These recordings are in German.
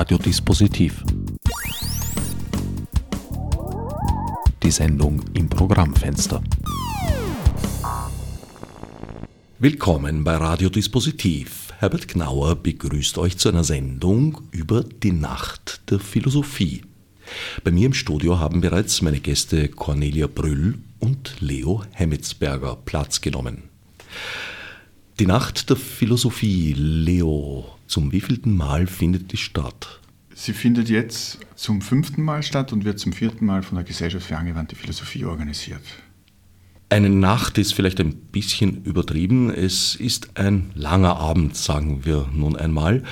Radiodispositiv. Die Sendung im Programmfenster. Willkommen bei Radiodispositiv. Herbert Gnauer begrüßt euch zu einer Sendung über die Nacht der Philosophie. Bei mir im Studio haben bereits meine Gäste Cornelia Brüll und Leo Hemmetsberger Platz genommen. Die Nacht der Philosophie, Leo, zum wievielten Mal findet die statt? Sie findet jetzt zum fünften Mal statt und wird zum vierten Mal von der Gesellschaft für angewandte Philosophie organisiert. Eine Nacht ist vielleicht ein bisschen übertrieben. Es ist ein langer Abend, sagen wir nun einmal,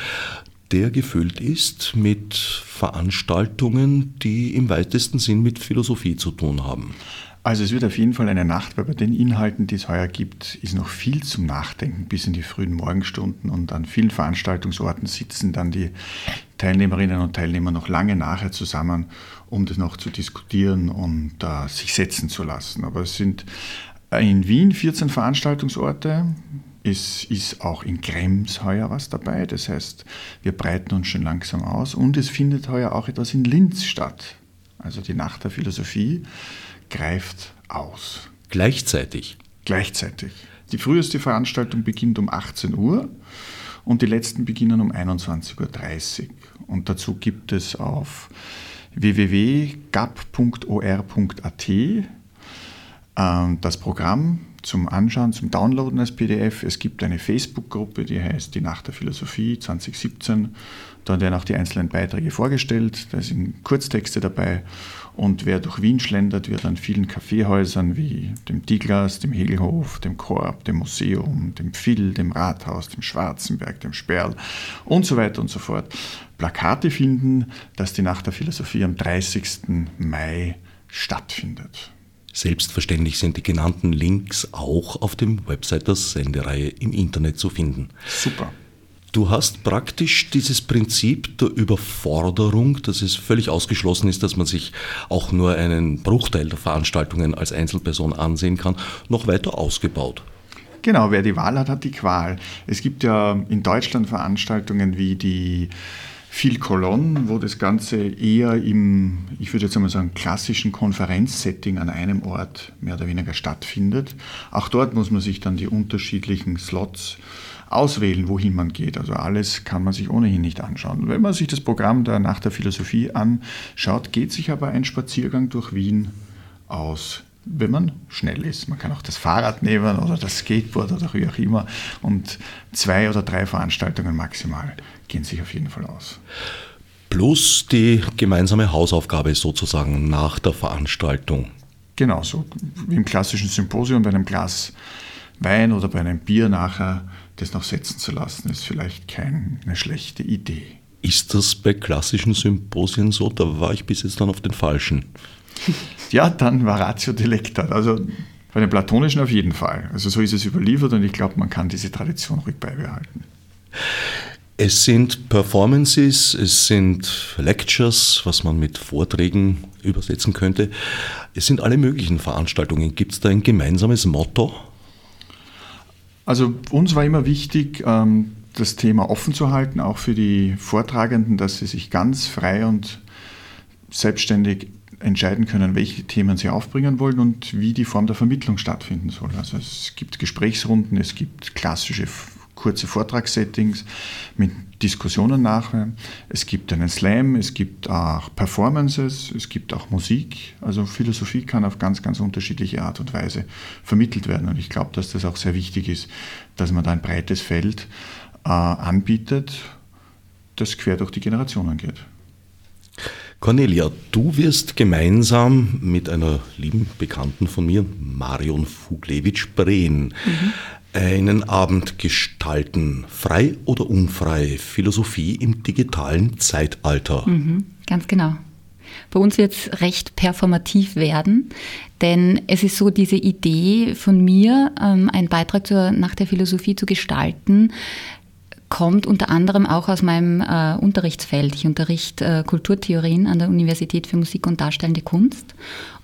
der gefüllt ist mit Veranstaltungen, die im weitesten Sinn mit Philosophie zu tun haben. Also es wird auf jeden Fall eine Nacht, weil bei den Inhalten, die es heuer gibt, ist noch viel zum Nachdenken bis in die frühen Morgenstunden und an vielen Veranstaltungsorten sitzen dann die Teilnehmerinnen und Teilnehmer noch lange nachher zusammen, um das noch zu diskutieren und uh, sich setzen zu lassen. Aber es sind in Wien 14 Veranstaltungsorte. Es ist auch in Krems heuer was dabei. Das heißt, wir breiten uns schon langsam aus. Und es findet heuer auch etwas in Linz statt. Also die Nacht der Philosophie greift aus. Gleichzeitig? Gleichzeitig. Die früheste Veranstaltung beginnt um 18 Uhr und die letzten beginnen um 21.30 Uhr. Und dazu gibt es auf www.gap.or.at ähm, das Programm zum Anschauen, zum Downloaden als PDF. Es gibt eine Facebook-Gruppe, die heißt Die Nacht der Philosophie 2017. Dort werden auch die einzelnen Beiträge vorgestellt. Da sind Kurztexte dabei und wer durch Wien schlendert, wird an vielen Kaffeehäusern wie dem Diglas, dem Hegelhof, dem Korb, dem Museum, dem Phil, dem Rathaus, dem Schwarzenberg, dem Sperl und so weiter und so fort Plakate finden, dass die Nacht der Philosophie am 30. Mai stattfindet. Selbstverständlich sind die genannten Links auch auf dem Website der Sendereihe im Internet zu finden. Super. Du hast praktisch dieses Prinzip der Überforderung, dass es völlig ausgeschlossen ist, dass man sich auch nur einen Bruchteil der Veranstaltungen als Einzelperson ansehen kann, noch weiter ausgebaut. Genau, wer die Wahl hat, hat die Qual. Es gibt ja in Deutschland Veranstaltungen wie die Phil Colon, wo das Ganze eher im, ich würde jetzt einmal sagen, klassischen Konferenzsetting an einem Ort mehr oder weniger stattfindet. Auch dort muss man sich dann die unterschiedlichen Slots auswählen, wohin man geht. Also alles kann man sich ohnehin nicht anschauen. Wenn man sich das Programm der Nacht der Philosophie anschaut, geht sich aber ein Spaziergang durch Wien aus wenn man schnell ist. Man kann auch das Fahrrad nehmen oder das Skateboard oder wie auch immer. Und zwei oder drei Veranstaltungen maximal gehen sich auf jeden Fall aus. Plus die gemeinsame Hausaufgabe sozusagen nach der Veranstaltung. Genau, so wie im klassischen Symposium bei einem Glas Wein oder bei einem Bier nachher das noch setzen zu lassen, ist vielleicht keine schlechte Idee. Ist das bei klassischen Symposien so? Da war ich bis jetzt dann auf den falschen. ja, dann war Ratio Delecta. Also bei den platonischen auf jeden Fall. Also so ist es überliefert und ich glaube, man kann diese Tradition ruhig beibehalten. Es sind Performances, es sind Lectures, was man mit Vorträgen übersetzen könnte. Es sind alle möglichen Veranstaltungen. Gibt es da ein gemeinsames Motto? Also uns war immer wichtig, ähm, das Thema offen zu halten, auch für die Vortragenden, dass sie sich ganz frei und selbstständig entscheiden können, welche Themen sie aufbringen wollen und wie die Form der Vermittlung stattfinden soll. Also es gibt Gesprächsrunden, es gibt klassische kurze Vortragssettings mit Diskussionen nachher. Es gibt einen Slam, es gibt auch Performances, es gibt auch Musik. Also Philosophie kann auf ganz, ganz unterschiedliche Art und Weise vermittelt werden. Und ich glaube, dass das auch sehr wichtig ist, dass man da ein breites Feld äh, anbietet, das quer durch die Generationen geht. Cornelia, du wirst gemeinsam mit einer lieben Bekannten von mir, Marion Fuglewitsch Breen, mhm einen Abend gestalten, frei oder unfrei, Philosophie im digitalen Zeitalter. Mhm, ganz genau. Bei uns wird es recht performativ werden, denn es ist so diese Idee von mir, ähm, einen Beitrag zur Nacht der Philosophie zu gestalten, kommt unter anderem auch aus meinem äh, Unterrichtsfeld. Ich unterrichte äh, Kulturtheorien an der Universität für Musik und Darstellende Kunst.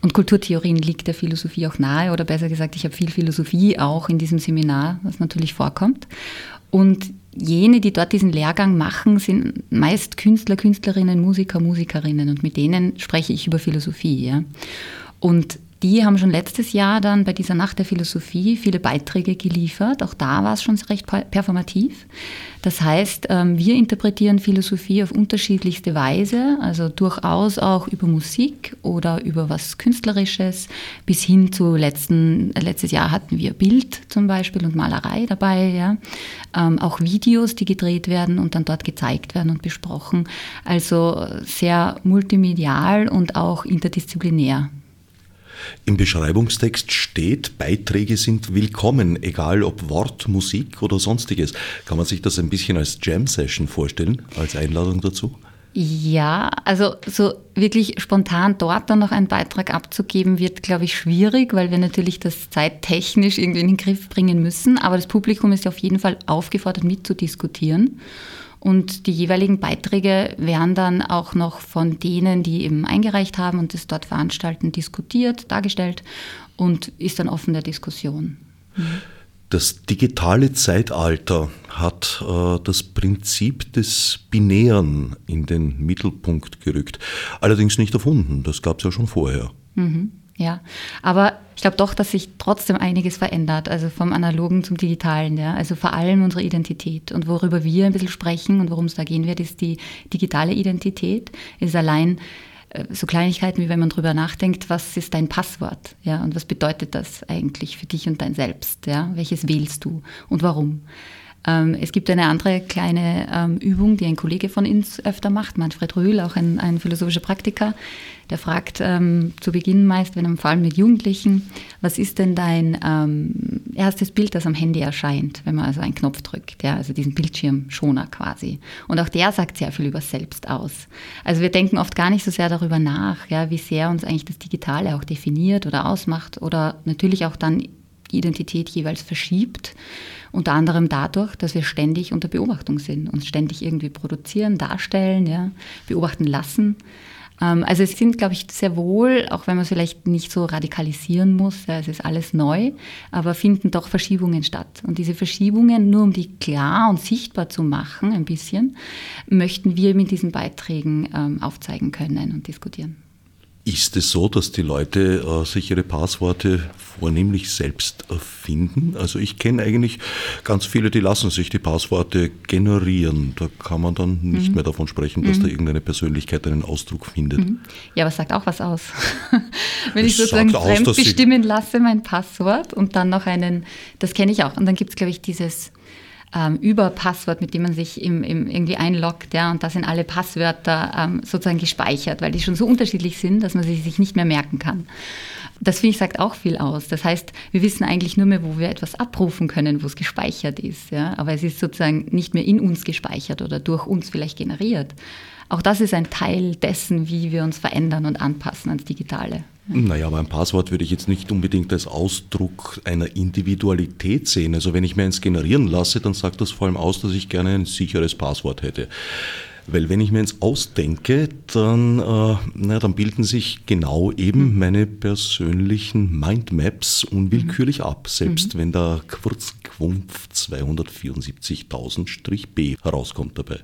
Und Kulturtheorien liegt der Philosophie auch nahe, oder besser gesagt, ich habe viel Philosophie auch in diesem Seminar, was natürlich vorkommt. Und jene, die dort diesen Lehrgang machen, sind meist Künstler, Künstlerinnen, Musiker, Musikerinnen und mit denen spreche ich über Philosophie. Ja. Und die haben schon letztes Jahr dann bei dieser Nacht der Philosophie viele Beiträge geliefert. Auch da war es schon recht performativ. Das heißt, ähm, wir interpretieren Philosophie auf unterschiedlichste Weise, also durchaus auch über Musik oder über was Künstlerisches, bis hin zu letzten, letztes Jahr hatten wir Bild zum Beispiel und Malerei dabei, ja. Ähm, auch Videos, die gedreht werden und dann dort gezeigt werden und besprochen. Also sehr multimedial und auch interdisziplinär. Im Beschreibungstext steht, Beiträge sind willkommen, egal ob Wort, Musik oder sonstiges. Kann man sich das ein bisschen als Jam-Session vorstellen, als Einladung dazu? Ja, also so wirklich spontan dort dann noch einen Beitrag abzugeben, wird, glaube ich, schwierig, weil wir natürlich das zeittechnisch irgendwie in den Griff bringen müssen. Aber das Publikum ist ja auf jeden Fall aufgefordert, mitzudiskutieren. Und die jeweiligen Beiträge werden dann auch noch von denen, die eben eingereicht haben und das dort veranstalten, diskutiert, dargestellt und ist dann offen der Diskussion. Das digitale Zeitalter hat äh, das Prinzip des Binären in den Mittelpunkt gerückt. Allerdings nicht erfunden, das gab es ja schon vorher. Mhm. Ja, aber ich glaube doch, dass sich trotzdem einiges verändert, also vom Analogen zum Digitalen, ja. Also vor allem unsere Identität. Und worüber wir ein bisschen sprechen und worum es da gehen wird, ist die digitale Identität. Ist allein äh, so Kleinigkeiten, wie wenn man drüber nachdenkt, was ist dein Passwort, ja, und was bedeutet das eigentlich für dich und dein Selbst, ja, welches wählst du und warum? Ähm, es gibt eine andere kleine ähm, Übung, die ein Kollege von uns öfter macht, Manfred Rühl, auch ein, ein philosophischer Praktiker. Der fragt ähm, zu Beginn meist, wenn er vor allem mit Jugendlichen, was ist denn dein ähm, erstes Bild, das am Handy erscheint, wenn man also einen Knopf drückt, ja, also diesen Bildschirmschoner quasi. Und auch der sagt sehr viel über selbst aus. Also wir denken oft gar nicht so sehr darüber nach, ja, wie sehr uns eigentlich das Digitale auch definiert oder ausmacht oder natürlich auch dann Identität jeweils verschiebt. Unter anderem dadurch, dass wir ständig unter Beobachtung sind, uns ständig irgendwie produzieren, darstellen, ja, beobachten lassen. Ähm, also es sind, glaube ich, sehr wohl, auch wenn man es vielleicht nicht so radikalisieren muss, ja, es ist alles neu, aber finden doch Verschiebungen statt. Und diese Verschiebungen, nur um die klar und sichtbar zu machen, ein bisschen, möchten wir mit diesen Beiträgen ähm, aufzeigen können und diskutieren. Ist es so, dass die Leute äh, sich ihre Passworte vornehmlich selbst erfinden? Also ich kenne eigentlich ganz viele, die lassen sich die Passworte generieren. Da kann man dann nicht mhm. mehr davon sprechen, dass mhm. da irgendeine Persönlichkeit einen Ausdruck findet. Mhm. Ja, aber es sagt auch was aus. Wenn es ich sozusagen fremd bestimmen lasse mein Passwort und dann noch einen, das kenne ich auch. Und dann gibt es, glaube ich, dieses ähm, Überpasswort, mit dem man sich im, im irgendwie einloggt, ja, und da sind alle Passwörter ähm, sozusagen gespeichert, weil die schon so unterschiedlich sind, dass man sie sich nicht mehr merken kann. Das finde ich sagt auch viel aus. Das heißt, wir wissen eigentlich nur mehr, wo wir etwas abrufen können, wo es gespeichert ist. Ja? Aber es ist sozusagen nicht mehr in uns gespeichert oder durch uns vielleicht generiert. Auch das ist ein Teil dessen, wie wir uns verändern und anpassen ans Digitale. Naja, aber ein Passwort würde ich jetzt nicht unbedingt als Ausdruck einer Individualität sehen. Also wenn ich mir eins generieren lasse, dann sagt das vor allem aus, dass ich gerne ein sicheres Passwort hätte. Weil wenn ich mir eins ausdenke, dann, äh, na, dann bilden sich genau eben mhm. meine persönlichen Mindmaps unwillkürlich mhm. ab, selbst mhm. wenn da Kurzquumpf 274.000-B herauskommt dabei.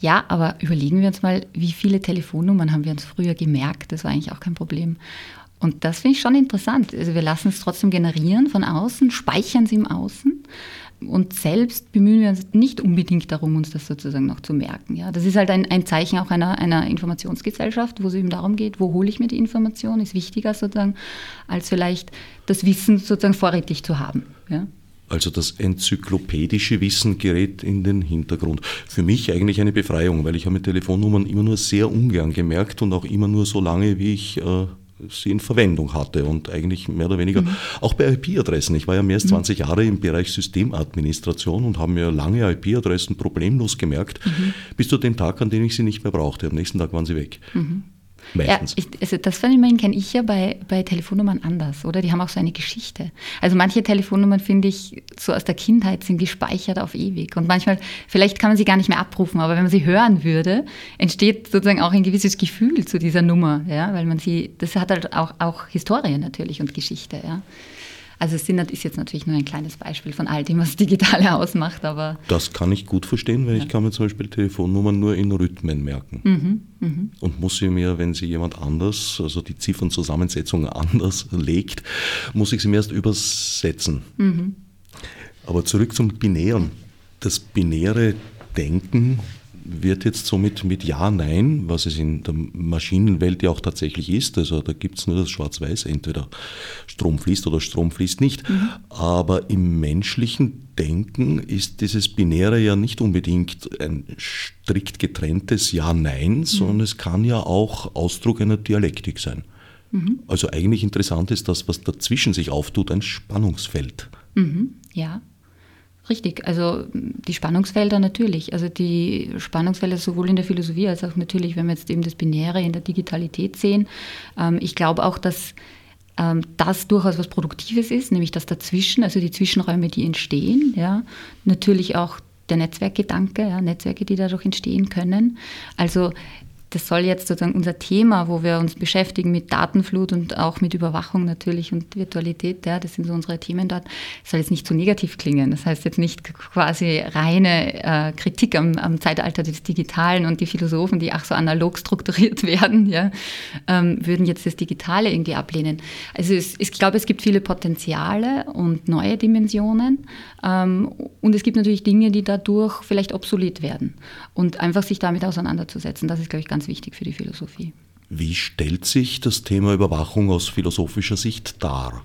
Ja, aber überlegen wir uns mal, wie viele Telefonnummern haben wir uns früher gemerkt? Das war eigentlich auch kein Problem. Und das finde ich schon interessant. Also wir lassen es trotzdem generieren von außen, speichern es im Außen und selbst bemühen wir uns nicht unbedingt darum, uns das sozusagen noch zu merken. Ja, das ist halt ein, ein Zeichen auch einer, einer Informationsgesellschaft, wo es eben darum geht, wo hole ich mir die Information, ist wichtiger sozusagen, als vielleicht das Wissen sozusagen vorrätig zu haben. Ja. Also das enzyklopädische Wissen gerät in den Hintergrund. Für mich eigentlich eine Befreiung, weil ich habe mit Telefonnummern immer nur sehr ungern gemerkt und auch immer nur so lange, wie ich äh, sie in Verwendung hatte und eigentlich mehr oder weniger mhm. auch bei IP-Adressen. Ich war ja mehr als 20 mhm. Jahre im Bereich Systemadministration und habe mir lange IP-Adressen problemlos gemerkt, mhm. bis zu dem Tag, an dem ich sie nicht mehr brauchte. Am nächsten Tag waren sie weg. Meistens. Ja, ich, also das Phänomen kenne ich ja bei, bei Telefonnummern anders, oder? Die haben auch so eine Geschichte. Also manche Telefonnummern, finde ich, so aus der Kindheit sind gespeichert auf ewig. Und manchmal, vielleicht kann man sie gar nicht mehr abrufen, aber wenn man sie hören würde, entsteht sozusagen auch ein gewisses Gefühl zu dieser Nummer, ja, weil man sie, das hat halt auch, auch Historie natürlich und Geschichte, ja. Also sind, ist jetzt natürlich nur ein kleines Beispiel von all dem, was Digitale ausmacht, aber... Das kann ich gut verstehen, weil ja. ich kann mir zum Beispiel Telefonnummern nur in Rhythmen merken. Mhm, mh. Und muss sie mir, wenn sie jemand anders, also die Ziffernzusammensetzung anders legt, muss ich sie mir erst übersetzen. Mhm. Aber zurück zum Binären. Das binäre Denken wird jetzt somit mit Ja, Nein, was es in der Maschinenwelt ja auch tatsächlich ist, also da gibt es nur das Schwarz-Weiß, entweder Strom fließt oder Strom fließt nicht, mhm. aber im menschlichen Denken ist dieses Binäre ja nicht unbedingt ein strikt getrenntes Ja, Nein, mhm. sondern es kann ja auch Ausdruck einer Dialektik sein. Mhm. Also eigentlich interessant ist das, was dazwischen sich auftut, ein Spannungsfeld. Mhm. Ja, Richtig, also die Spannungsfelder natürlich. Also die Spannungsfelder sowohl in der Philosophie als auch natürlich, wenn wir jetzt eben das Binäre in der Digitalität sehen. Ähm, ich glaube auch, dass ähm, das durchaus was Produktives ist, nämlich das dazwischen, also die Zwischenräume, die entstehen. Ja. Natürlich auch der Netzwerkgedanke, ja, Netzwerke, die dadurch entstehen können. Also das soll jetzt sozusagen unser Thema, wo wir uns beschäftigen mit Datenflut und auch mit Überwachung natürlich und Virtualität, ja, das sind so unsere Themen dort, soll jetzt nicht zu negativ klingen. Das heißt jetzt nicht quasi reine äh, Kritik am, am, Zeitalter des Digitalen und die Philosophen, die ach so analog strukturiert werden, ja, ähm, würden jetzt das Digitale irgendwie ablehnen. Also es, ich glaube, es gibt viele Potenziale und neue Dimensionen ähm, und es gibt natürlich Dinge, die dadurch vielleicht obsolet werden und einfach sich damit auseinanderzusetzen, das ist, glaube ich, ganz ganz wichtig für die Philosophie. Wie stellt sich das Thema Überwachung aus philosophischer Sicht dar?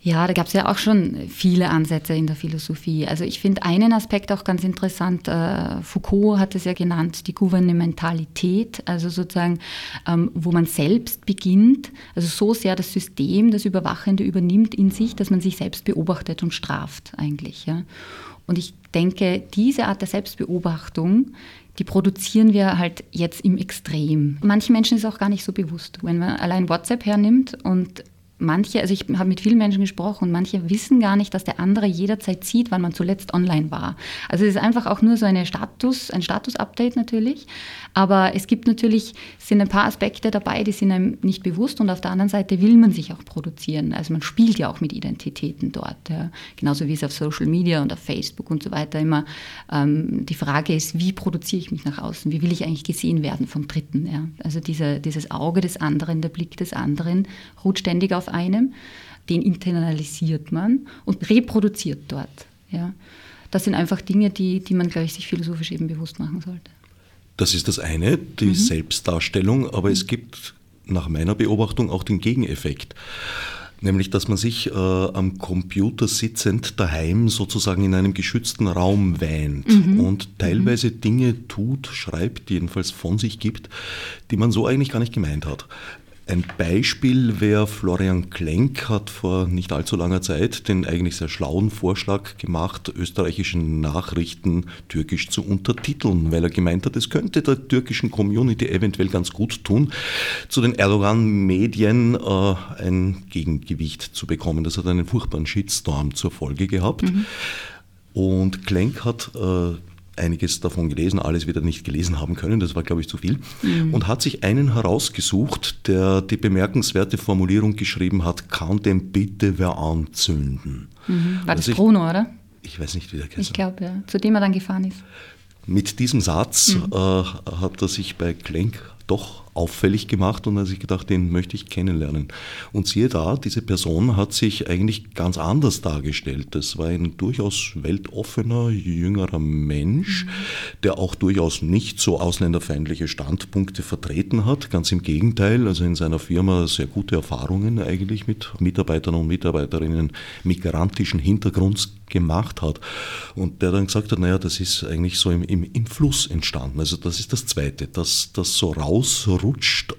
Ja, da gab es ja auch schon viele Ansätze in der Philosophie. Also ich finde einen Aspekt auch ganz interessant. Äh, Foucault hat es ja genannt, die Gouvernementalität, also sozusagen, ähm, wo man selbst beginnt, also so sehr das System, das Überwachende übernimmt in sich, dass man sich selbst beobachtet und straft eigentlich. Ja. Und ich denke, diese Art der Selbstbeobachtung die produzieren wir halt jetzt im Extrem. Manchen Menschen ist auch gar nicht so bewusst. Wenn man allein WhatsApp hernimmt und manche, also ich habe mit vielen Menschen gesprochen und manche wissen gar nicht, dass der andere jederzeit sieht, wann man zuletzt online war. Also es ist einfach auch nur so eine Status, ein Status-Update natürlich. Aber es gibt natürlich, sind ein paar Aspekte dabei, die sind einem nicht bewusst und auf der anderen Seite will man sich auch produzieren. Also man spielt ja auch mit Identitäten dort. Ja. Genauso wie es auf Social Media und auf Facebook und so weiter immer ähm, die Frage ist, wie produziere ich mich nach außen? Wie will ich eigentlich gesehen werden vom Dritten? Ja. Also diese, dieses Auge des anderen, der Blick des anderen ruht ständig auf einem, den internalisiert man und reproduziert dort. Ja. Das sind einfach Dinge, die, die man, glaube ich, sich philosophisch eben bewusst machen sollte. Das ist das eine, die mhm. Selbstdarstellung, aber mhm. es gibt nach meiner Beobachtung auch den Gegeneffekt. Nämlich, dass man sich äh, am Computer sitzend daheim sozusagen in einem geschützten Raum wähnt mhm. und teilweise mhm. Dinge tut, schreibt, jedenfalls von sich gibt, die man so eigentlich gar nicht gemeint hat. Ein Beispiel wäre, Florian Klenk hat vor nicht allzu langer Zeit den eigentlich sehr schlauen Vorschlag gemacht, österreichische Nachrichten türkisch zu untertiteln, weil er gemeint hat, es könnte der türkischen Community eventuell ganz gut tun, zu den Erdogan-Medien äh, ein Gegengewicht zu bekommen. Das hat einen furchtbaren Shitstorm zur Folge gehabt. Mhm. Und Klenk hat äh, einiges davon gelesen, alles wieder nicht gelesen haben können, das war, glaube ich, zu viel, mhm. und hat sich einen herausgesucht, der die bemerkenswerte Formulierung geschrieben hat, kann dem bitte wer anzünden. Mhm. War das also Bruno, oder? Ich weiß nicht, wie der heißt. Ich glaube, ja. Zu dem er dann gefahren ist. Mit diesem Satz mhm. äh, hat er sich bei Klenk doch auffällig gemacht und hat sich gedacht, den möchte ich kennenlernen. Und siehe da, diese Person hat sich eigentlich ganz anders dargestellt. Das war ein durchaus weltoffener, jüngerer Mensch, der auch durchaus nicht so ausländerfeindliche Standpunkte vertreten hat. Ganz im Gegenteil, also in seiner Firma sehr gute Erfahrungen eigentlich mit Mitarbeitern und Mitarbeiterinnen migrantischen Hintergrunds gemacht hat. Und der dann gesagt hat, naja, das ist eigentlich so im, im, im Fluss entstanden. Also das ist das Zweite, dass das so rausrutscht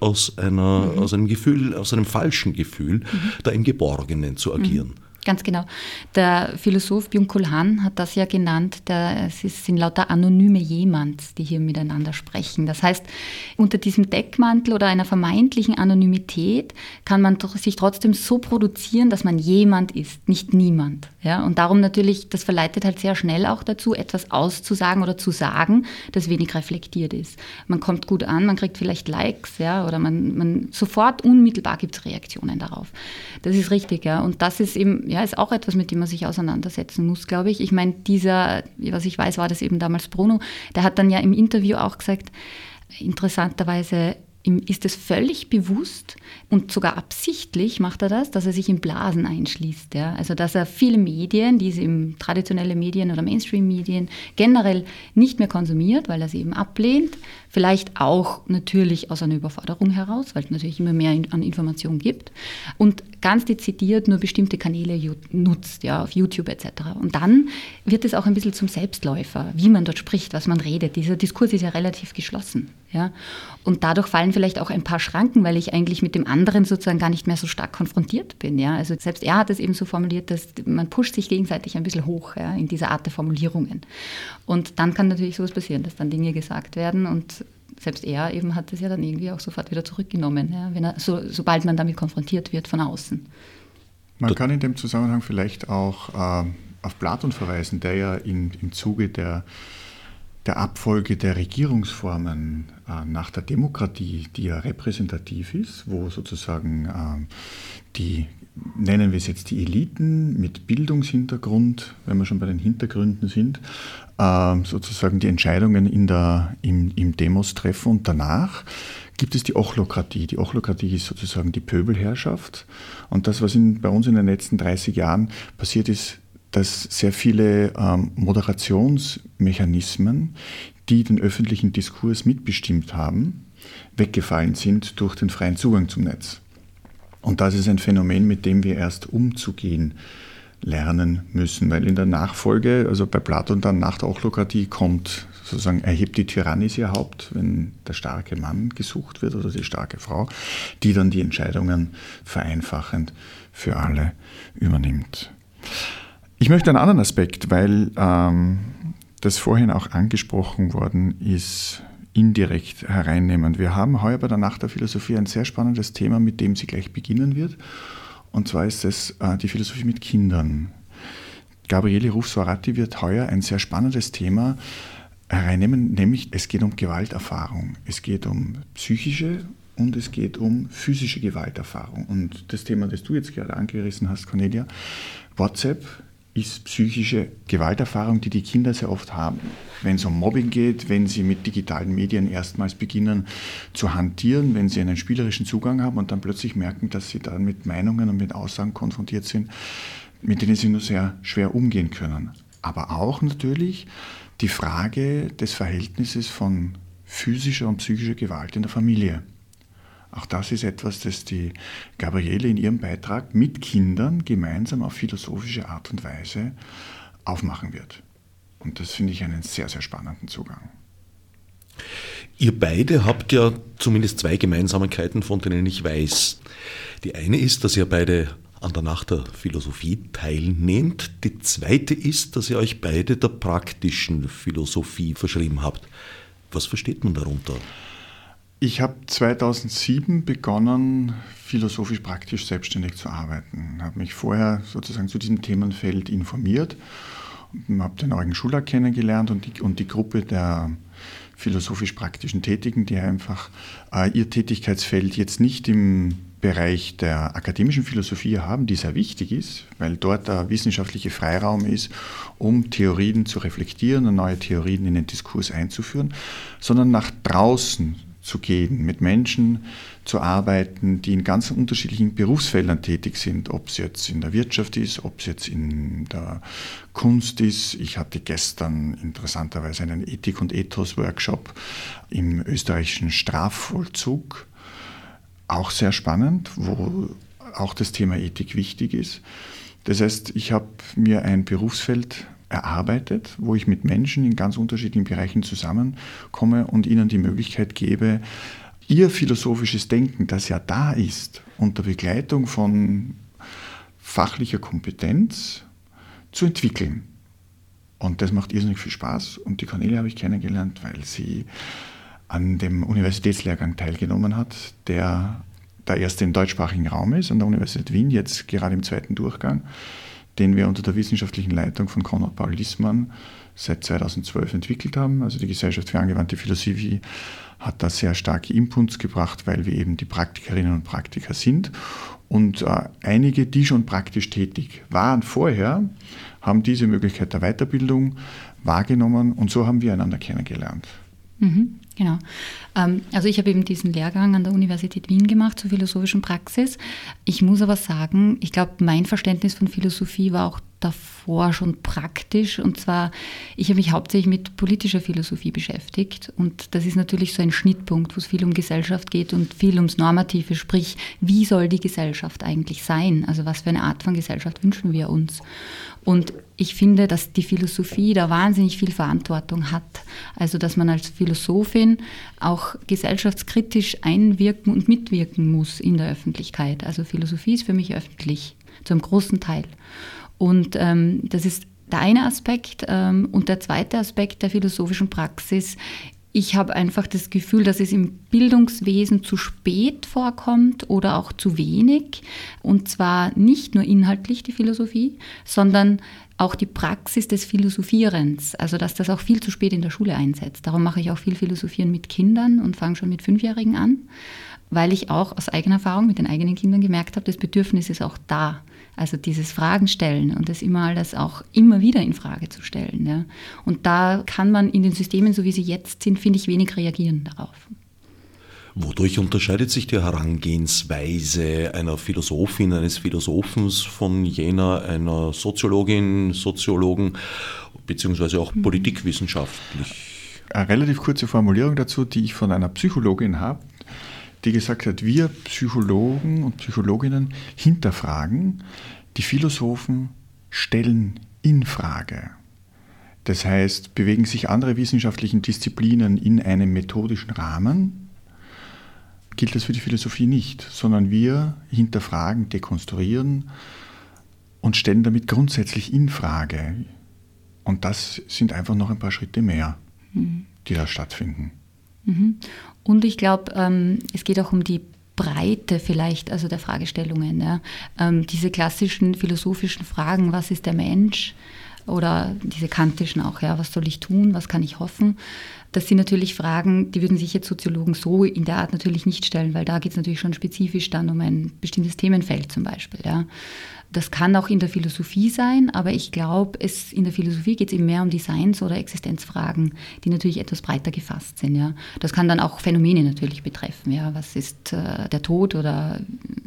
aus, einer, mhm. aus einem Gefühl, aus einem falschen Gefühl, mhm. da im Geborgenen zu agieren. Ganz genau. Der Philosoph Byung-Chul Han hat das ja genannt, der, es sind lauter anonyme Jemands, die hier miteinander sprechen. Das heißt, unter diesem Deckmantel oder einer vermeintlichen Anonymität kann man sich trotzdem so produzieren, dass man jemand ist, nicht niemand. Ja? Und darum natürlich, das verleitet halt sehr schnell auch dazu, etwas auszusagen oder zu sagen, das wenig reflektiert ist. Man kommt gut an, man kriegt vielleicht Likes, ja, oder man, man sofort unmittelbar gibt es Reaktionen darauf. Das ist richtig, ja. Und das ist eben ja, ist auch etwas, mit dem man sich auseinandersetzen muss, glaube ich. Ich meine, dieser, was ich weiß, war das eben damals Bruno, der hat dann ja im Interview auch gesagt, interessanterweise Ihm ist es völlig bewusst und sogar absichtlich macht er das, dass er sich in Blasen einschließt. Ja? Also dass er viele Medien, diese im traditionelle Medien oder Mainstream-Medien generell nicht mehr konsumiert, weil er sie eben ablehnt. Vielleicht auch natürlich aus einer Überforderung heraus, weil es natürlich immer mehr an Informationen gibt. Und ganz dezidiert nur bestimmte Kanäle nutzt, ja, auf YouTube etc. Und dann wird es auch ein bisschen zum Selbstläufer, wie man dort spricht, was man redet. Dieser Diskurs ist ja relativ geschlossen. Ja? Und dadurch fallen vielleicht auch ein paar Schranken, weil ich eigentlich mit dem anderen sozusagen gar nicht mehr so stark konfrontiert bin. Ja? Also selbst er hat es eben so formuliert, dass man pusht sich gegenseitig ein bisschen hoch ja, in dieser Art der Formulierungen. Und dann kann natürlich sowas passieren, dass dann Dinge gesagt werden und selbst er eben hat es ja dann irgendwie auch sofort wieder zurückgenommen, ja, wenn er, so, sobald man damit konfrontiert wird von außen. Man kann in dem Zusammenhang vielleicht auch äh, auf Platon verweisen, der ja in, im Zuge der, der Abfolge der Regierungsformen äh, nach der Demokratie, die ja repräsentativ ist, wo sozusagen äh, die nennen wir es jetzt die Eliten mit Bildungshintergrund, wenn wir schon bei den Hintergründen sind, ähm, sozusagen die Entscheidungen in der, im, im Demos treffen und danach gibt es die Ochlokratie. Die Ochlokratie ist sozusagen die Pöbelherrschaft und das, was in, bei uns in den letzten 30 Jahren passiert ist, dass sehr viele ähm, Moderationsmechanismen, die den öffentlichen Diskurs mitbestimmt haben, weggefallen sind durch den freien Zugang zum Netz. Und das ist ein Phänomen, mit dem wir erst umzugehen lernen müssen, weil in der Nachfolge, also bei Platon dann nach der Ochlokratie kommt sozusagen, erhebt die Tyrannis ihr Haupt, wenn der starke Mann gesucht wird oder die starke Frau, die dann die Entscheidungen vereinfachend für alle übernimmt. Ich möchte einen anderen Aspekt, weil ähm, das vorhin auch angesprochen worden ist, indirekt hereinnehmen. Wir haben heuer bei der Nacht der Philosophie ein sehr spannendes Thema, mit dem sie gleich beginnen wird. Und zwar ist es äh, die Philosophie mit Kindern. Gabriele Ruf-Soratti wird heuer ein sehr spannendes Thema hereinnehmen, nämlich es geht um Gewalterfahrung. Es geht um psychische und es geht um physische Gewalterfahrung. Und das Thema, das du jetzt gerade angerissen hast, Cornelia, WhatsApp ist psychische Gewalterfahrung, die die Kinder sehr oft haben. Wenn es um Mobbing geht, wenn sie mit digitalen Medien erstmals beginnen zu hantieren, wenn sie einen spielerischen Zugang haben und dann plötzlich merken, dass sie dann mit Meinungen und mit Aussagen konfrontiert sind, mit denen sie nur sehr schwer umgehen können. Aber auch natürlich die Frage des Verhältnisses von physischer und psychischer Gewalt in der Familie. Auch das ist etwas, das die Gabriele in ihrem Beitrag mit Kindern gemeinsam auf philosophische Art und Weise aufmachen wird. Und das finde ich einen sehr, sehr spannenden Zugang. Ihr beide habt ja zumindest zwei Gemeinsamkeiten, von denen ich weiß. Die eine ist, dass ihr beide an der Nacht der Philosophie teilnehmt. Die zweite ist, dass ihr euch beide der praktischen Philosophie verschrieben habt. Was versteht man darunter? Ich habe 2007 begonnen, philosophisch praktisch selbstständig zu arbeiten. Habe mich vorher sozusagen zu diesem Themenfeld informiert, habe den Eugen Schuller kennengelernt und die, und die Gruppe der philosophisch praktischen Tätigen, die einfach äh, ihr Tätigkeitsfeld jetzt nicht im Bereich der akademischen Philosophie haben, die sehr wichtig ist, weil dort der wissenschaftliche Freiraum ist, um Theorien zu reflektieren und neue Theorien in den Diskurs einzuführen, sondern nach draußen zu gehen, mit Menschen zu arbeiten, die in ganz unterschiedlichen Berufsfeldern tätig sind, ob es jetzt in der Wirtschaft ist, ob es jetzt in der Kunst ist. Ich hatte gestern interessanterweise einen Ethik- und Ethos-Workshop im österreichischen Strafvollzug, auch sehr spannend, wo auch das Thema Ethik wichtig ist. Das heißt, ich habe mir ein Berufsfeld erarbeitet, wo ich mit Menschen in ganz unterschiedlichen Bereichen zusammenkomme und ihnen die Möglichkeit gebe, ihr philosophisches Denken, das ja da ist, unter Begleitung von fachlicher Kompetenz zu entwickeln. Und das macht irrsinnig viel Spaß. Und die Cornelia habe ich kennengelernt, weil sie an dem Universitätslehrgang teilgenommen hat, der der erste im deutschsprachigen Raum ist, an der Universität Wien, jetzt gerade im zweiten Durchgang den wir unter der wissenschaftlichen Leitung von Konrad Paul Lissmann seit 2012 entwickelt haben. Also die Gesellschaft für angewandte Philosophie hat da sehr starke Inputs gebracht, weil wir eben die Praktikerinnen und Praktiker sind. Und äh, einige, die schon praktisch tätig waren vorher, haben diese Möglichkeit der Weiterbildung wahrgenommen und so haben wir einander kennengelernt. Mhm. Genau. Ähm, also ich habe eben diesen Lehrgang an der Universität Wien gemacht zur philosophischen Praxis. Ich muss aber sagen, ich glaube, mein Verständnis von Philosophie war auch davor schon praktisch. Und zwar, ich habe mich hauptsächlich mit politischer Philosophie beschäftigt. Und das ist natürlich so ein Schnittpunkt, wo es viel um Gesellschaft geht und viel ums Normative, sprich, wie soll die Gesellschaft eigentlich sein? Also was für eine Art von Gesellschaft wünschen wir uns? Und ich finde, dass die Philosophie da wahnsinnig viel Verantwortung hat. Also, dass man als Philosophin auch gesellschaftskritisch einwirken und mitwirken muss in der Öffentlichkeit. Also, Philosophie ist für mich öffentlich, zu einem großen Teil. Und ähm, das ist der eine Aspekt. Ähm, und der zweite Aspekt der philosophischen Praxis ich habe einfach das Gefühl, dass es im Bildungswesen zu spät vorkommt oder auch zu wenig. Und zwar nicht nur inhaltlich die Philosophie, sondern auch die Praxis des Philosophierens. Also dass das auch viel zu spät in der Schule einsetzt. Darum mache ich auch viel Philosophieren mit Kindern und fange schon mit Fünfjährigen an, weil ich auch aus eigener Erfahrung mit den eigenen Kindern gemerkt habe, das Bedürfnis ist auch da. Also dieses Fragen stellen und das immer alles auch immer wieder in Frage zu stellen. Ja. Und da kann man in den Systemen, so wie sie jetzt sind, finde ich, wenig reagieren darauf. Wodurch unterscheidet sich die Herangehensweise einer Philosophin, eines Philosophens von jener einer Soziologin, Soziologen, beziehungsweise auch mhm. politikwissenschaftlich? Eine relativ kurze Formulierung dazu, die ich von einer Psychologin habe, die gesagt hat, wir Psychologen und Psychologinnen hinterfragen, die Philosophen stellen in Frage. Das heißt, bewegen sich andere wissenschaftlichen Disziplinen in einem methodischen Rahmen, gilt das für die Philosophie nicht, sondern wir hinterfragen, dekonstruieren und stellen damit grundsätzlich in Frage. Und das sind einfach noch ein paar Schritte mehr, mhm. die da stattfinden. Mhm. Und ich glaube, ähm, es geht auch um die Breite vielleicht, also der Fragestellungen. Ja. Ähm, diese klassischen philosophischen Fragen, was ist der Mensch? Oder diese kantischen auch, ja, was soll ich tun, was kann ich hoffen? Das sind natürlich Fragen, die würden sich jetzt Soziologen so in der Art natürlich nicht stellen, weil da geht es natürlich schon spezifisch dann um ein bestimmtes Themenfeld zum Beispiel. Ja. Das kann auch in der Philosophie sein, aber ich glaube, in der Philosophie geht es eben mehr um Designs- oder Existenzfragen, die natürlich etwas breiter gefasst sind. Ja. Das kann dann auch Phänomene natürlich betreffen. Ja. Was ist äh, der Tod oder äh,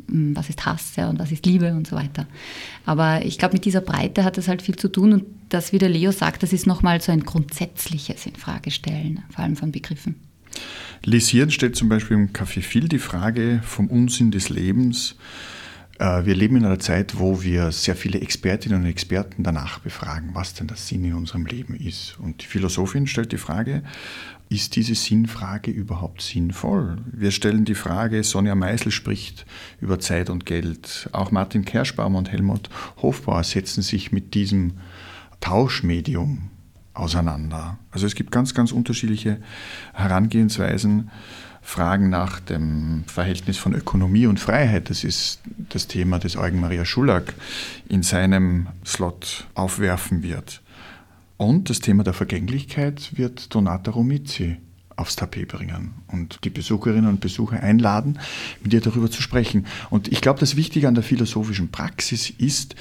was ist Hass ja, und was ist Liebe und so weiter. Aber ich glaube, mit dieser Breite hat das halt viel zu tun und das, wie der Leo sagt, das ist nochmal so ein grundsätzliches Infragestellen, vor allem von Begriffen. Lisieren stellt zum Beispiel im Café Phil die Frage vom Unsinn des Lebens wir leben in einer Zeit, wo wir sehr viele Expertinnen und Experten danach befragen, was denn der Sinn in unserem Leben ist. Und die Philosophin stellt die Frage, ist diese Sinnfrage überhaupt sinnvoll? Wir stellen die Frage, Sonja Meisel spricht über Zeit und Geld. Auch Martin Kerschbaum und Helmut Hofbauer setzen sich mit diesem Tauschmedium auseinander. Also es gibt ganz, ganz unterschiedliche Herangehensweisen Fragen nach dem Verhältnis von Ökonomie und Freiheit, das ist das Thema, das Eugen Maria Schulack in seinem Slot aufwerfen wird. Und das Thema der Vergänglichkeit wird Donata Romizzi aufs Tapet bringen und die Besucherinnen und Besucher einladen, mit ihr darüber zu sprechen. Und ich glaube, das Wichtige an der philosophischen Praxis ist,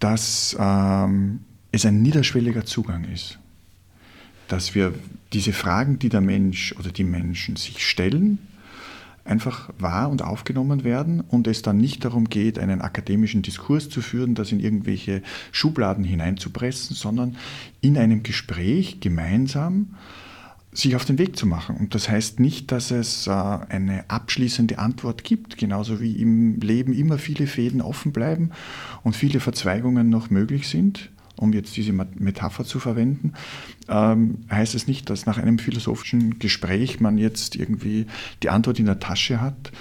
dass ähm, es ein niederschwelliger Zugang ist dass wir diese Fragen, die der Mensch oder die Menschen sich stellen, einfach wahr und aufgenommen werden und es dann nicht darum geht, einen akademischen Diskurs zu führen, das in irgendwelche Schubladen hineinzupressen, sondern in einem Gespräch gemeinsam sich auf den Weg zu machen. Und das heißt nicht, dass es äh, eine abschließende Antwort gibt, genauso wie im Leben immer viele Fäden offen bleiben und viele Verzweigungen noch möglich sind um jetzt diese Metapher zu verwenden, ähm, heißt es nicht, dass nach einem philosophischen Gespräch man jetzt irgendwie die Antwort in der Tasche hat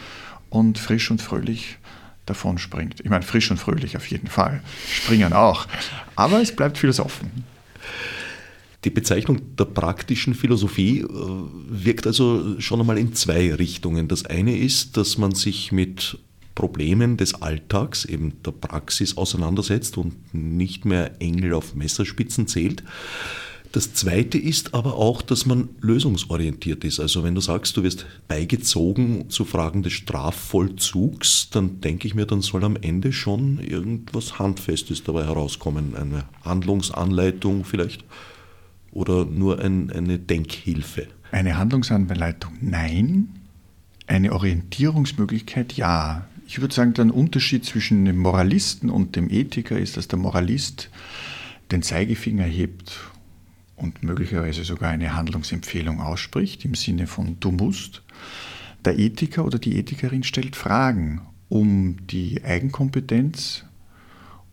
und frisch und fröhlich davon springt. Ich meine, frisch und fröhlich auf jeden Fall, springen auch, aber es bleibt offen. Die Bezeichnung der praktischen Philosophie äh, wirkt also schon einmal in zwei Richtungen. Das eine ist, dass man sich mit Problemen des Alltags, eben der Praxis auseinandersetzt und nicht mehr Engel auf Messerspitzen zählt. Das Zweite ist aber auch, dass man lösungsorientiert ist. Also wenn du sagst, du wirst beigezogen zu Fragen des Strafvollzugs, dann denke ich mir, dann soll am Ende schon irgendwas Handfestes dabei herauskommen. Eine Handlungsanleitung vielleicht oder nur ein, eine Denkhilfe. Eine Handlungsanleitung nein, eine Orientierungsmöglichkeit ja. Ich würde sagen, der Unterschied zwischen dem Moralisten und dem Ethiker ist, dass der Moralist den Zeigefinger hebt und möglicherweise sogar eine Handlungsempfehlung ausspricht im Sinne von du musst. Der Ethiker oder die Ethikerin stellt Fragen, um die Eigenkompetenz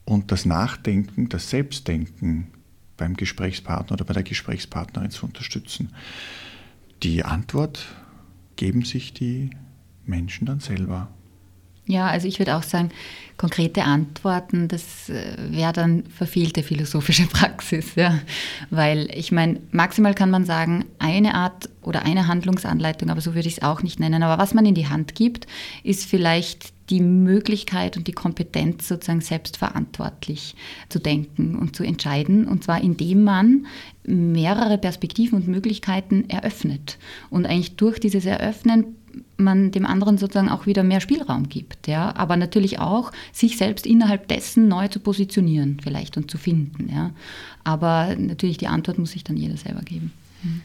und das Nachdenken, das Selbstdenken beim Gesprächspartner oder bei der Gesprächspartnerin zu unterstützen. Die Antwort geben sich die Menschen dann selber. Ja, also ich würde auch sagen, konkrete Antworten, das äh, wäre dann verfehlte philosophische Praxis, ja. Weil ich meine, maximal kann man sagen, eine Art oder eine Handlungsanleitung, aber so würde ich es auch nicht nennen. Aber was man in die Hand gibt, ist vielleicht die Möglichkeit und die Kompetenz, sozusagen selbstverantwortlich zu denken und zu entscheiden. Und zwar indem man mehrere Perspektiven und Möglichkeiten eröffnet. Und eigentlich durch dieses Eröffnen man dem anderen sozusagen auch wieder mehr Spielraum gibt. Ja? Aber natürlich auch, sich selbst innerhalb dessen neu zu positionieren vielleicht und zu finden. Ja? Aber natürlich die Antwort muss sich dann jeder selber geben. Mhm.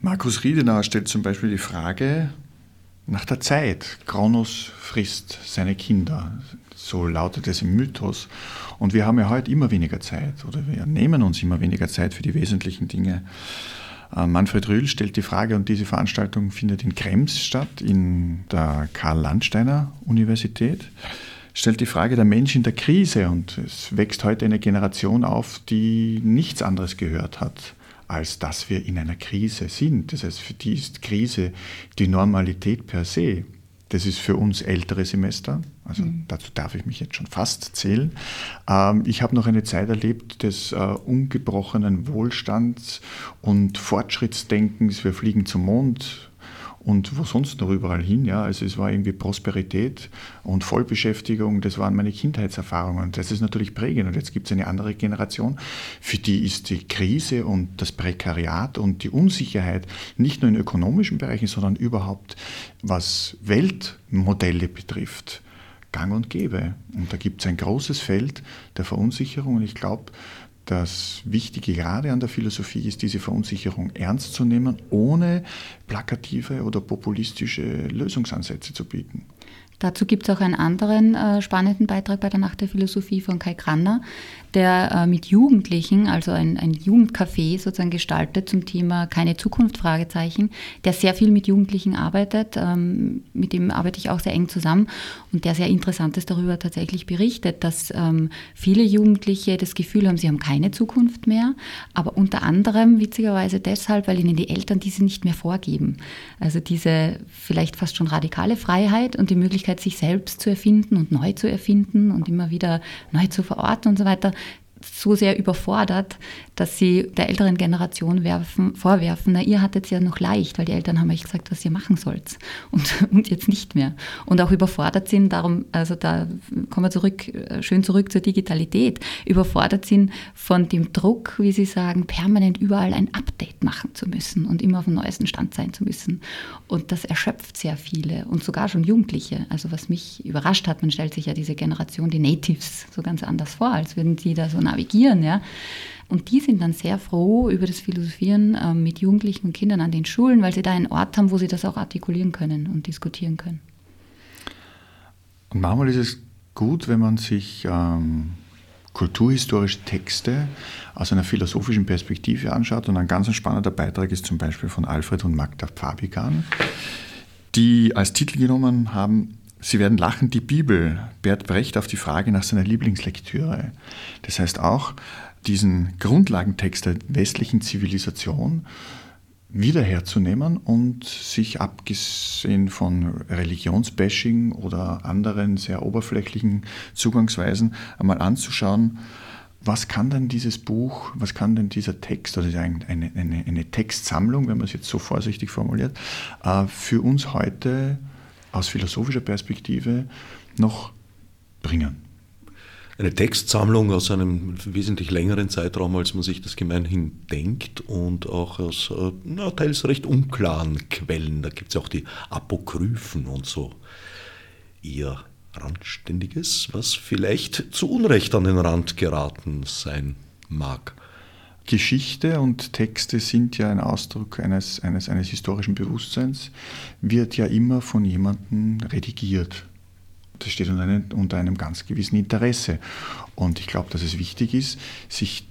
Markus Riedenauer stellt zum Beispiel die Frage nach der Zeit. Kronos frisst seine Kinder. So lautet es im Mythos. Und wir haben ja heute immer weniger Zeit oder wir nehmen uns immer weniger Zeit für die wesentlichen Dinge. Äh, Manfred Rühl stellt die Frage, und diese Veranstaltung findet in Krems statt, in der Karl-Landsteiner-Universität, stellt die Frage der Mensch in der Krise. Und es wächst heute eine Generation auf, die nichts anderes gehört hat, als dass wir in einer Krise sind. Das heißt, für die ist Krise die Normalität per se. Das ist für uns ältere Semester, also mhm. dazu darf ich mich jetzt schon fast zählen. Ähm, ich habe noch eine Zeit erlebt des äh, ungebrochenen Wohlstands und Fortschrittsdenkens. Wir fliegen zum Mond, und wo sonst noch überall hin. Ja. Also es war irgendwie Prosperität und Vollbeschäftigung, das waren meine Kindheitserfahrungen. Das ist natürlich prägend. Und jetzt gibt es eine andere Generation, für die ist die Krise und das Prekariat und die Unsicherheit nicht nur in ökonomischen Bereichen, sondern überhaupt, was Weltmodelle betrifft, gang und gäbe. Und da gibt es ein großes Feld der Verunsicherung. Und ich glaube, das Wichtige gerade an der Philosophie ist, diese Verunsicherung ernst zu nehmen, ohne plakative oder populistische Lösungsansätze zu bieten. Dazu gibt es auch einen anderen äh, spannenden Beitrag bei der Nacht der Philosophie von Kai Kranner, der äh, mit Jugendlichen, also ein, ein Jugendcafé sozusagen gestaltet zum Thema keine Zukunft, Fragezeichen, der sehr viel mit Jugendlichen arbeitet. Ähm, mit dem arbeite ich auch sehr eng zusammen und der sehr Interessantes darüber tatsächlich berichtet, dass ähm, viele Jugendliche das Gefühl haben, sie haben keine Zukunft mehr, aber unter anderem witzigerweise deshalb, weil ihnen die Eltern diese nicht mehr vorgeben. Also diese vielleicht fast schon radikale Freiheit und die Möglichkeit, Möglichkeit, sich selbst zu erfinden und neu zu erfinden und immer wieder neu zu verorten und so weiter, so sehr überfordert, dass sie der älteren Generation werfen, vorwerfen, na, ihr hattet es ja noch leicht, weil die Eltern haben euch gesagt, was ihr machen sollt und, und jetzt nicht mehr. Und auch überfordert sind, darum, also da kommen wir zurück, äh, schön zurück zur Digitalität, überfordert sind von dem Druck, wie sie sagen, permanent überall ein Update machen zu müssen und immer auf dem neuesten Stand sein zu müssen. Und das erschöpft sehr viele und sogar schon Jugendliche. Also was mich überrascht hat, man stellt sich ja diese Generation, die Natives, so ganz anders vor, als würden sie da so navigieren, ja. Und die sind dann sehr froh über das Philosophieren äh, mit Jugendlichen und Kindern an den Schulen, weil sie da einen Ort haben, wo sie das auch artikulieren können und diskutieren können. Und manchmal ist es gut, wenn man sich ähm, kulturhistorische Texte aus einer philosophischen Perspektive anschaut. Und ein ganz spannender Beitrag ist zum Beispiel von Alfred und Magda Fabigan, die als Titel genommen haben Sie werden lachen, die Bibel. Bert Brecht auf die Frage nach seiner Lieblingslektüre. Das heißt auch, diesen Grundlagentext der westlichen Zivilisation wiederherzunehmen und sich abgesehen von Religionsbashing oder anderen sehr oberflächlichen Zugangsweisen einmal anzuschauen, was kann denn dieses Buch, was kann denn dieser Text, oder eine, eine, eine Textsammlung, wenn man es jetzt so vorsichtig formuliert, äh, für uns heute aus philosophischer Perspektive noch bringen. Eine Textsammlung aus einem wesentlich längeren Zeitraum, als man sich das gemeinhin denkt und auch aus äh, na, teils recht unklaren Quellen. Da gibt es auch die Apokryphen und so eher Randständiges, was vielleicht zu Unrecht an den Rand geraten sein mag. Geschichte und Texte sind ja ein Ausdruck eines, eines, eines historischen Bewusstseins, wird ja immer von jemandem redigiert. Das steht unter einem, unter einem ganz gewissen Interesse. Und ich glaube, dass es wichtig ist, sich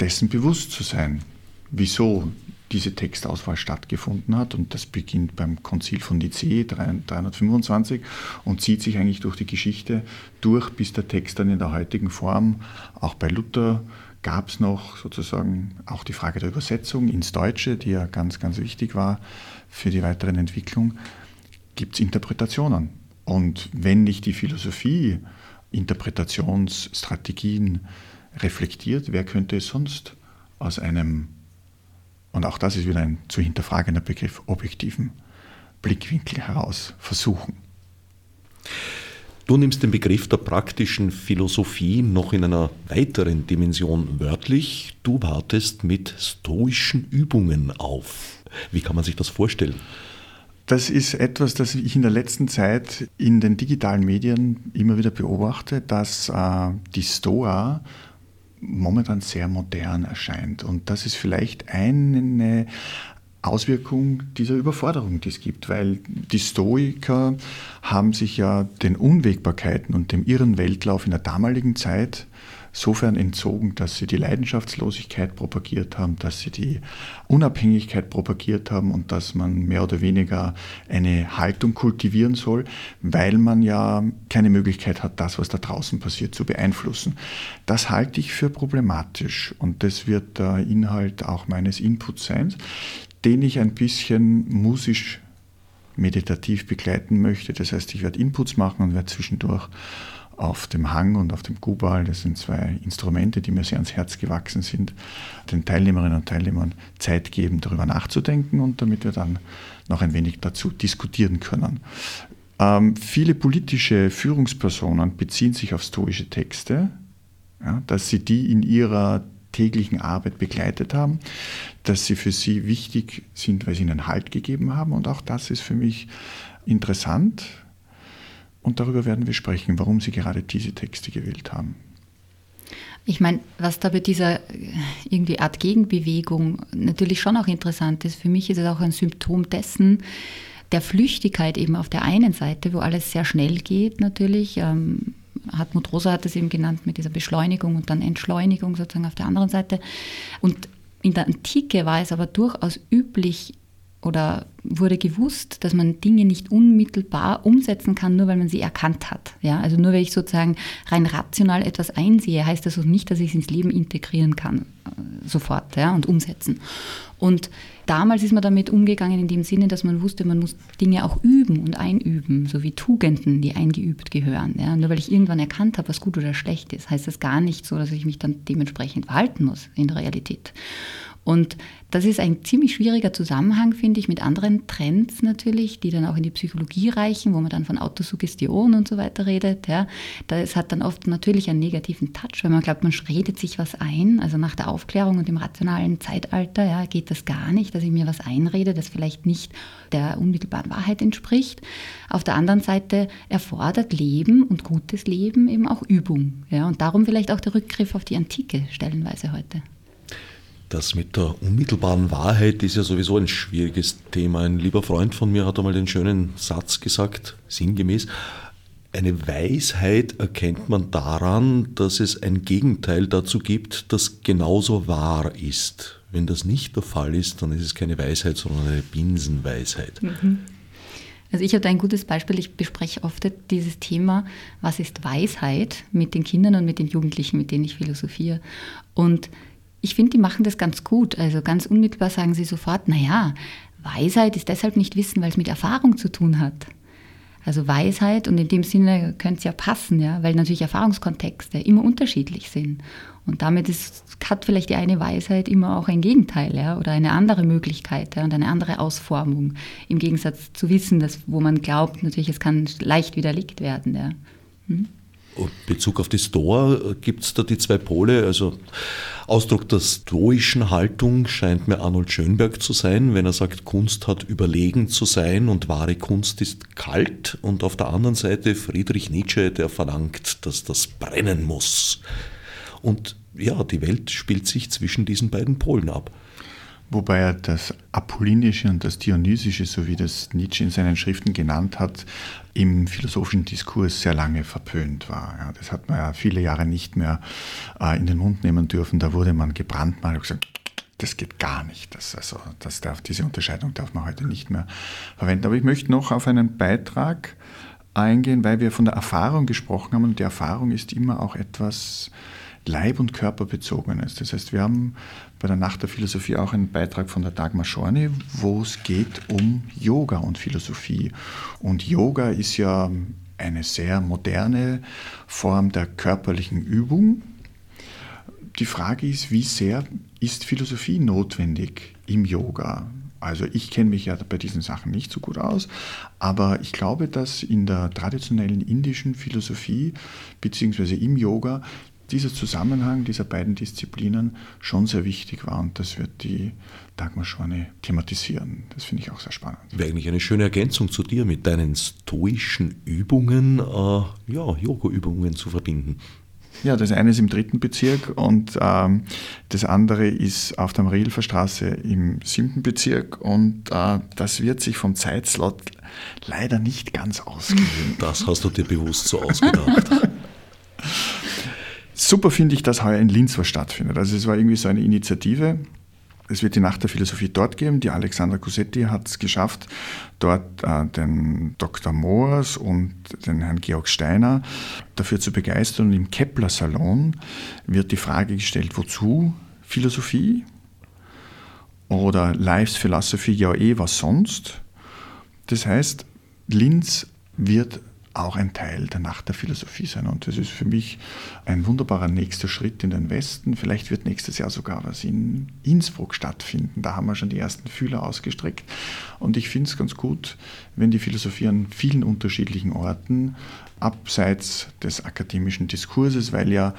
dessen bewusst zu sein, wieso diese Textauswahl stattgefunden hat. Und das beginnt beim Konzil von Nicee 325 und zieht sich eigentlich durch die Geschichte durch, bis der Text dann in der heutigen Form auch bei Luther gab es noch sozusagen auch die Frage der Übersetzung ins Deutsche, die ja ganz, ganz wichtig war für die weiteren Entwicklung, gibt es Interpretationen. Und wenn nicht die Philosophie Interpretationsstrategien reflektiert, wer könnte es sonst aus einem, und auch das ist wieder ein zu hinterfragender Begriff, objektiven Blickwinkel heraus versuchen. Du nimmst den Begriff der praktischen Philosophie noch in einer weiteren Dimension wörtlich. Du wartest mit stoischen Übungen auf. Wie kann man sich das vorstellen? Das ist etwas, das ich in der letzten Zeit in den digitalen Medien immer wieder beobachte, dass äh, die Stoa momentan sehr modern erscheint. Und das ist vielleicht eine Auswirkung dieser Überforderung, die es gibt, weil die Stoiker haben sich ja den Unwägbarkeiten und dem irren Weltlauf in der damaligen Zeit sofern entzogen, dass sie die Leidenschaftslosigkeit propagiert haben, dass sie die Unabhängigkeit propagiert haben und dass man mehr oder weniger eine Haltung kultivieren soll, weil man ja keine Möglichkeit hat, das, was da draußen passiert, zu beeinflussen. Das halte ich für problematisch und das wird der Inhalt auch meines Inputs sein den ich ein bisschen musisch meditativ begleiten möchte. Das heißt, ich werde Inputs machen und werde zwischendurch auf dem Hang und auf dem Gubal, das sind zwei Instrumente, die mir sehr ans Herz gewachsen sind, den Teilnehmerinnen und Teilnehmern Zeit geben, darüber nachzudenken und damit wir dann noch ein wenig dazu diskutieren können. Ähm, viele politische Führungspersonen beziehen sich auf stoische Texte, ja, dass sie die in ihrer täglichen Arbeit begleitet haben, dass sie für sie wichtig sind, weil sie ihnen Halt gegeben haben. Und auch das ist für mich interessant. Und darüber werden wir sprechen, warum sie gerade diese Texte gewählt haben. Ich meine, was da bei dieser irgendwie Art Gegenbewegung natürlich schon auch interessant ist, für mich ist es auch ein Symptom dessen, der Flüchtigkeit eben auf der einen Seite, wo alles sehr schnell geht natürlich. Ähm, Hartmut Rosa hat es eben genannt mit dieser Beschleunigung und dann Entschleunigung sozusagen auf der anderen Seite. Und in der Antike war es aber durchaus üblich oder wurde gewusst, dass man Dinge nicht unmittelbar umsetzen kann, nur weil man sie erkannt hat. Ja, also nur weil ich sozusagen rein rational etwas einsehe, heißt das auch nicht, dass ich es ins Leben integrieren kann, äh, sofort ja, und umsetzen. Und Damals ist man damit umgegangen in dem Sinne, dass man wusste, man muss Dinge auch üben und einüben, so wie Tugenden, die eingeübt gehören. Ja, nur weil ich irgendwann erkannt habe, was gut oder schlecht ist, heißt das gar nicht so, dass ich mich dann dementsprechend verhalten muss in der Realität. Und das ist ein ziemlich schwieriger Zusammenhang, finde ich, mit anderen Trends natürlich, die dann auch in die Psychologie reichen, wo man dann von Autosuggestion und so weiter redet. Ja. Das hat dann oft natürlich einen negativen Touch, weil man glaubt, man redet sich was ein. Also nach der Aufklärung und im rationalen Zeitalter ja, geht das gar nicht, dass ich mir was einrede, das vielleicht nicht der unmittelbaren Wahrheit entspricht. Auf der anderen Seite erfordert Leben und gutes Leben eben auch Übung. Ja. Und darum vielleicht auch der Rückgriff auf die Antike stellenweise heute. Das mit der unmittelbaren Wahrheit ist ja sowieso ein schwieriges Thema. Ein lieber Freund von mir hat einmal den schönen Satz gesagt, sinngemäß, eine Weisheit erkennt man daran, dass es ein Gegenteil dazu gibt, das genauso wahr ist. Wenn das nicht der Fall ist, dann ist es keine Weisheit, sondern eine Binsenweisheit. Mhm. Also ich habe da ein gutes Beispiel. Ich bespreche oft dieses Thema, was ist Weisheit mit den Kindern und mit den Jugendlichen, mit denen ich philosophiere. Und ich finde, die machen das ganz gut. Also ganz unmittelbar sagen sie sofort, naja, Weisheit ist deshalb nicht Wissen, weil es mit Erfahrung zu tun hat. Also Weisheit und in dem Sinne könnte es ja passen, ja, weil natürlich Erfahrungskontexte immer unterschiedlich sind. Und damit ist, hat vielleicht die eine Weisheit immer auch ein Gegenteil ja, oder eine andere Möglichkeit ja, und eine andere Ausformung. Im Gegensatz zu Wissen, dass, wo man glaubt, natürlich, es kann leicht widerlegt werden. Ja. Hm? Bezug auf die Store gibt es da die zwei Pole. Also Ausdruck der stoischen Haltung scheint mir Arnold Schönberg zu sein, wenn er sagt, Kunst hat überlegen zu sein und wahre Kunst ist kalt. Und auf der anderen Seite Friedrich Nietzsche, der verlangt, dass das brennen muss. Und ja, die Welt spielt sich zwischen diesen beiden Polen ab. Wobei er das Apollinische und das Dionysische, so wie das Nietzsche in seinen Schriften genannt hat, im philosophischen Diskurs sehr lange verpönt war. Das hat man ja viele Jahre nicht mehr äh, in den Mund nehmen dürfen. Da wurde man gebrandmalt und gesagt, das geht gar nicht. Das, also, das darf, diese Unterscheidung darf man heute nicht mehr verwenden. Aber ich möchte noch auf einen Beitrag eingehen, weil wir von der Erfahrung gesprochen haben und die Erfahrung ist immer auch etwas Leib- und Körperbezogenes. Das heißt, wir haben bei der Nacht der Philosophie auch einen Beitrag von der Dagmar Schorny, wo es geht um Yoga und Philosophie. Und Yoga ist ja eine sehr moderne Form der körperlichen Übung. Die Frage ist, wie sehr ist Philosophie notwendig im Yoga? Also ich kenne mich ja bei diesen Sachen nicht so gut aus, aber ich glaube, dass in der traditionellen indischen Philosophie bzw. im Yoga dieser Zusammenhang dieser beiden Disziplinen schon sehr wichtig war und das wird die Dagmar Schorne thematisieren. Das finde ich auch sehr spannend. Wäre eigentlich eine schöne Ergänzung zu dir, mit deinen stoischen Übungen, äh, ja, Yoga-Übungen zu verbinden. Ja, das eine ist im dritten Bezirk und ähm, das andere ist auf der Marilfer Straße im siebten Bezirk und äh, das wird sich vom Zeitslot leider nicht ganz ausgehen. Das hast du dir bewusst so ausgedacht. Super finde ich, dass heuer in Linz was stattfindet. Also es war irgendwie so eine Initiative. Es wird die Nacht der Philosophie dort geben. Die Alexandra Cosetti hat es geschafft, dort äh, den Dr. Moors und den Herrn Georg Steiner dafür zu begeistern. Und im Kepler-Salon wird die Frage gestellt, wozu Philosophie? Oder Life's Philosophy, ja eh, was sonst? Das heißt, Linz wird auch ein Teil der Nacht der Philosophie sein. Und das ist für mich ein wunderbarer nächster Schritt in den Westen. Vielleicht wird nächstes Jahr sogar was in Innsbruck stattfinden. Da haben wir schon die ersten Fühler ausgestreckt. Und ich finde es ganz gut, wenn die Philosophie an vielen unterschiedlichen Orten abseits des akademischen Diskurses, weil ja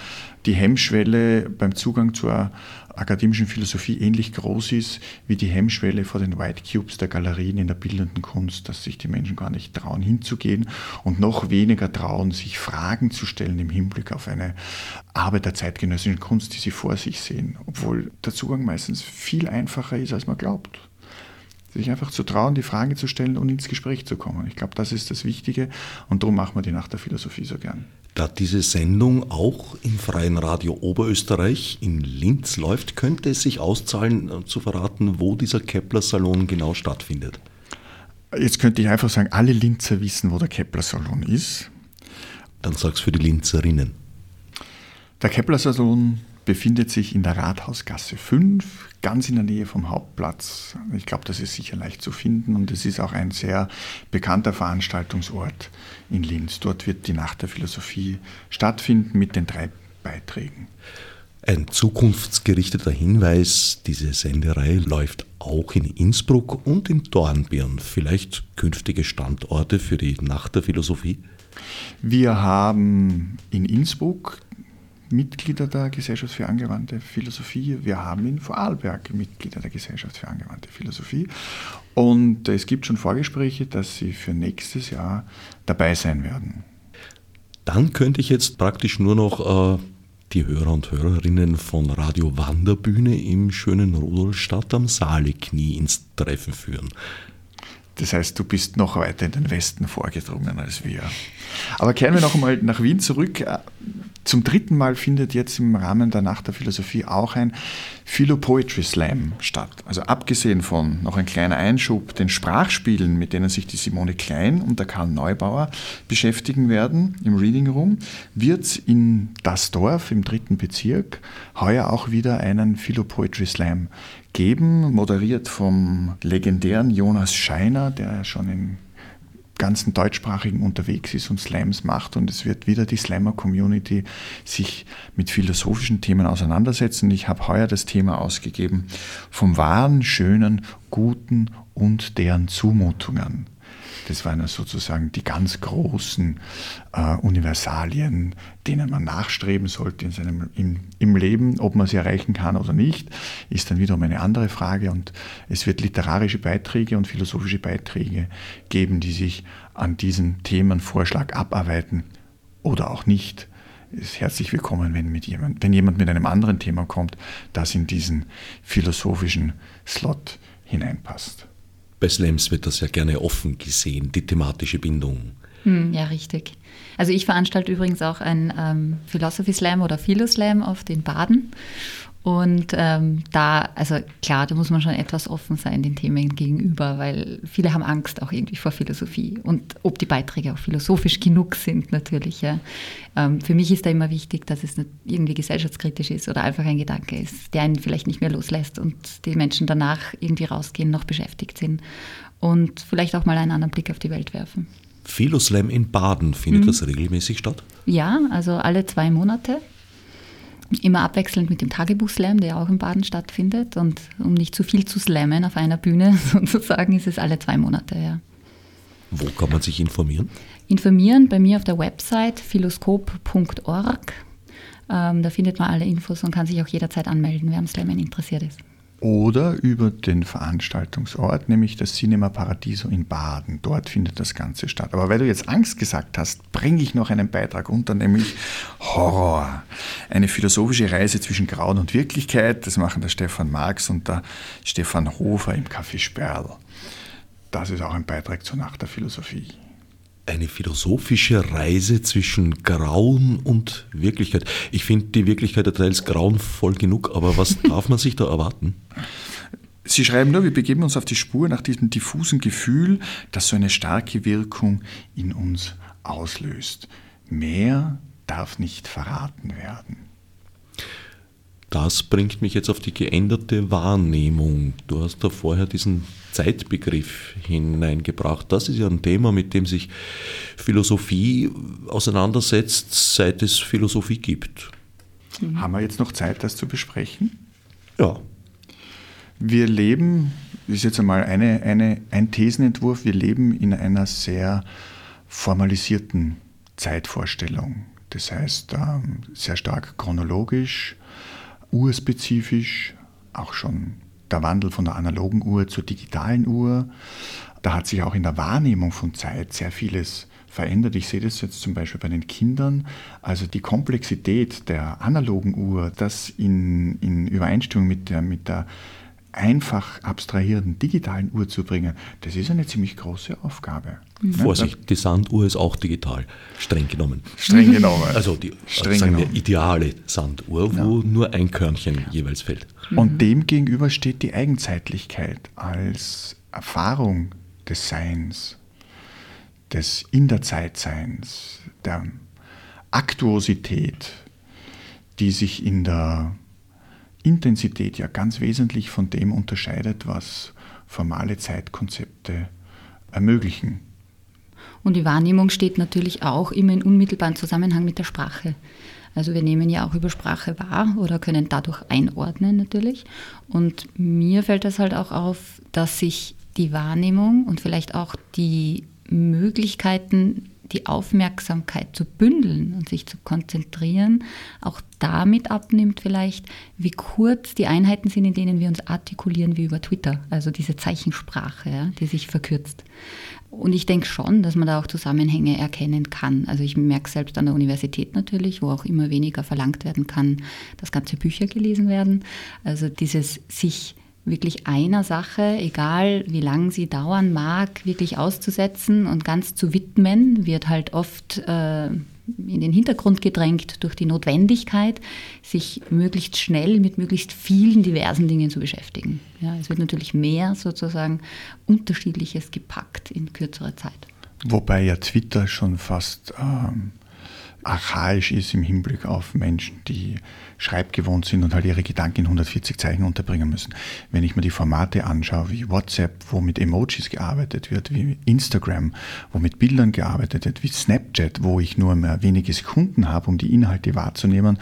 die Hemmschwelle beim Zugang zur akademischen Philosophie ähnlich groß ist wie die Hemmschwelle vor den White Cubes der Galerien in der bildenden Kunst, dass sich die Menschen gar nicht trauen hinzugehen und noch weniger trauen, sich Fragen zu stellen im Hinblick auf eine Arbeit der zeitgenössischen Kunst, die sie vor sich sehen, obwohl der Zugang meistens viel einfacher ist, als man glaubt sich einfach zu trauen, die Fragen zu stellen und ins Gespräch zu kommen. Ich glaube, das ist das Wichtige und darum machen wir die Nacht der Philosophie so gern. Da diese Sendung auch im Freien Radio Oberösterreich in Linz läuft, könnte es sich auszahlen, äh, zu verraten, wo dieser Kepler-Salon genau stattfindet. Jetzt könnte ich einfach sagen, alle Linzer wissen, wo der Kepler-Salon ist. Dann sag's für die Linzerinnen. Der Kepler-Salon befindet sich in der Rathausgasse 5, ganz in der Nähe vom Hauptplatz. Ich glaube, das ist sicher leicht zu finden und es ist auch ein sehr bekannter Veranstaltungsort in Linz. Dort wird die Nacht der Philosophie stattfinden mit den drei Beiträgen. Ein zukunftsgerichteter Hinweis, diese Senderei läuft auch in Innsbruck und in Dornbirn. Vielleicht künftige Standorte für die Nacht der Philosophie? Wir haben in Innsbruck Mitglieder der Gesellschaft für angewandte Philosophie. Wir haben in Vorarlberg Mitglieder der Gesellschaft für angewandte Philosophie. Und es gibt schon Vorgespräche, dass sie für nächstes Jahr dabei sein werden. Dann könnte ich jetzt praktisch nur noch äh, die Hörer und Hörerinnen von Radio Wanderbühne im schönen Rudolstadt am Saaleknie ins Treffen führen. Das heißt, du bist noch weiter in den Westen vorgedrungen als wir. Aber kehren wir noch einmal nach Wien zurück. Zum dritten Mal findet jetzt im Rahmen der Nacht der Philosophie auch ein Philo Poetry Slam statt. Also abgesehen von noch ein kleiner Einschub, den Sprachspielen, mit denen sich die Simone Klein und der Karl Neubauer beschäftigen werden im Reading Room, wird es in das Dorf im dritten Bezirk heuer auch wieder einen Philo Poetry Slam geben, moderiert vom legendären Jonas Scheiner, der schon in ganzen Deutschsprachigen unterwegs ist und Slams macht und es wird wieder die Slammer-Community sich mit philosophischen Themen auseinandersetzen. Ich habe heuer das Thema ausgegeben vom wahren, schönen, guten und deren Zumutungen. Das waren sozusagen die ganz großen äh, Universalien, denen man nachstreben sollte in seinem, im, im Leben. Ob man sie erreichen kann oder nicht, ist dann wiederum eine andere Frage. Und es wird literarische Beiträge und philosophische Beiträge geben, die sich an diesen Themenvorschlag abarbeiten oder auch nicht ist herzlich willkommen, wenn, mit jemand, wenn jemand mit einem anderen Thema kommt, das in diesen philosophischen Slot hineinpasst. Bei Slams wird das ja gerne offen gesehen, die thematische Bindung. Hm, ja, richtig. Also ich veranstalte übrigens auch ein ähm, Philosophy Slam oder Philoslam auf den Baden. Und ähm, da, also klar, da muss man schon etwas offen sein den Themen gegenüber, weil viele haben Angst auch irgendwie vor Philosophie und ob die Beiträge auch philosophisch genug sind natürlich. Ja. Ähm, für mich ist da immer wichtig, dass es nicht irgendwie gesellschaftskritisch ist oder einfach ein Gedanke ist, der einen vielleicht nicht mehr loslässt und die Menschen danach irgendwie rausgehen, noch beschäftigt sind und vielleicht auch mal einen anderen Blick auf die Welt werfen. Philoslam in Baden, findet mhm. das regelmäßig statt? Ja, also alle zwei Monate immer abwechselnd mit dem Tagebuchslam, der auch in Baden stattfindet. Und um nicht zu viel zu slammen auf einer Bühne sozusagen, ist es alle zwei Monate, ja. Wo kann man sich informieren? Informieren bei mir auf der Website philoskop.org. Ähm, da findet man alle Infos und kann sich auch jederzeit anmelden, wer am Slammen interessiert ist oder über den Veranstaltungsort, nämlich das Cinema Paradiso in Baden. Dort findet das Ganze statt. Aber weil du jetzt Angst gesagt hast, bringe ich noch einen Beitrag unter, nämlich Horror. Eine philosophische Reise zwischen Grauen und Wirklichkeit. Das machen der Stefan Marx und der Stefan Hofer im Café Sperl. Das ist auch ein Beitrag zur Nacht der Philosophie eine philosophische Reise zwischen Grauen und Wirklichkeit. Ich finde die Wirklichkeit der teils grauenvoll genug, aber was darf man sich da erwarten? Sie schreiben nur, wir begeben uns auf die Spur nach diesem diffusen Gefühl, das so eine starke Wirkung in uns auslöst. Mehr darf nicht verraten werden. Das bringt mich jetzt auf die geänderte Wahrnehmung. Du hast da vorher diesen Zeitbegriff hineingebracht. Das ist ja ein Thema, mit dem sich Philosophie auseinandersetzt, seit es Philosophie gibt. Mhm. Haben wir jetzt noch Zeit, das zu besprechen? Ja. Wir leben, das ist jetzt einmal eine, eine, ein Thesenentwurf, wir leben in einer sehr formalisierten Zeitvorstellung. Das heißt, ähm, sehr stark chronologisch, urspezifisch, auch schon der Wandel von der analogen Uhr zur digitalen Uhr. Da hat sich auch in der Wahrnehmung von Zeit sehr vieles verändert. Ich sehe das jetzt zum Beispiel bei den Kindern. Also die Komplexität der analogen Uhr, das in, in Übereinstimmung mit der, mit der einfach abstrahierten digitalen Uhr zu bringen, das ist eine ziemlich große Aufgabe. Mhm. Vorsicht, die Sanduhr ist auch digital, streng genommen. Streng genommen. Also die streng sagen wir, ideale Sanduhr, wo ja. nur ein Körnchen jeweils fällt. Und mhm. dem gegenüber steht die Eigenzeitlichkeit als Erfahrung des Seins, des In der Zeit Seins, der Aktuosität, die sich in der Intensität ja ganz wesentlich von dem unterscheidet, was formale Zeitkonzepte ermöglichen. Und die Wahrnehmung steht natürlich auch immer in unmittelbaren Zusammenhang mit der Sprache. Also wir nehmen ja auch über Sprache wahr oder können dadurch einordnen natürlich. Und mir fällt das halt auch auf, dass sich die Wahrnehmung und vielleicht auch die Möglichkeiten die Aufmerksamkeit zu bündeln und sich zu konzentrieren, auch damit abnimmt vielleicht, wie kurz die Einheiten sind, in denen wir uns artikulieren wie über Twitter, also diese Zeichensprache, ja, die sich verkürzt. Und ich denke schon, dass man da auch Zusammenhänge erkennen kann. Also ich merke selbst an der Universität natürlich, wo auch immer weniger verlangt werden kann, dass ganze Bücher gelesen werden. Also dieses sich wirklich einer Sache, egal wie lang sie dauern mag, wirklich auszusetzen und ganz zu widmen, wird halt oft äh, in den Hintergrund gedrängt durch die Notwendigkeit, sich möglichst schnell mit möglichst vielen diversen Dingen zu beschäftigen. Ja, es wird natürlich mehr sozusagen Unterschiedliches gepackt in kürzerer Zeit. Wobei ja Twitter schon fast ähm, archaisch ist im Hinblick auf Menschen, die schreibgewohnt sind und halt ihre Gedanken in 140 Zeichen unterbringen müssen. Wenn ich mir die Formate anschaue, wie WhatsApp, wo mit Emojis gearbeitet wird, wie Instagram, wo mit Bildern gearbeitet wird, wie Snapchat, wo ich nur mehr wenige Sekunden habe, um die Inhalte wahrzunehmen,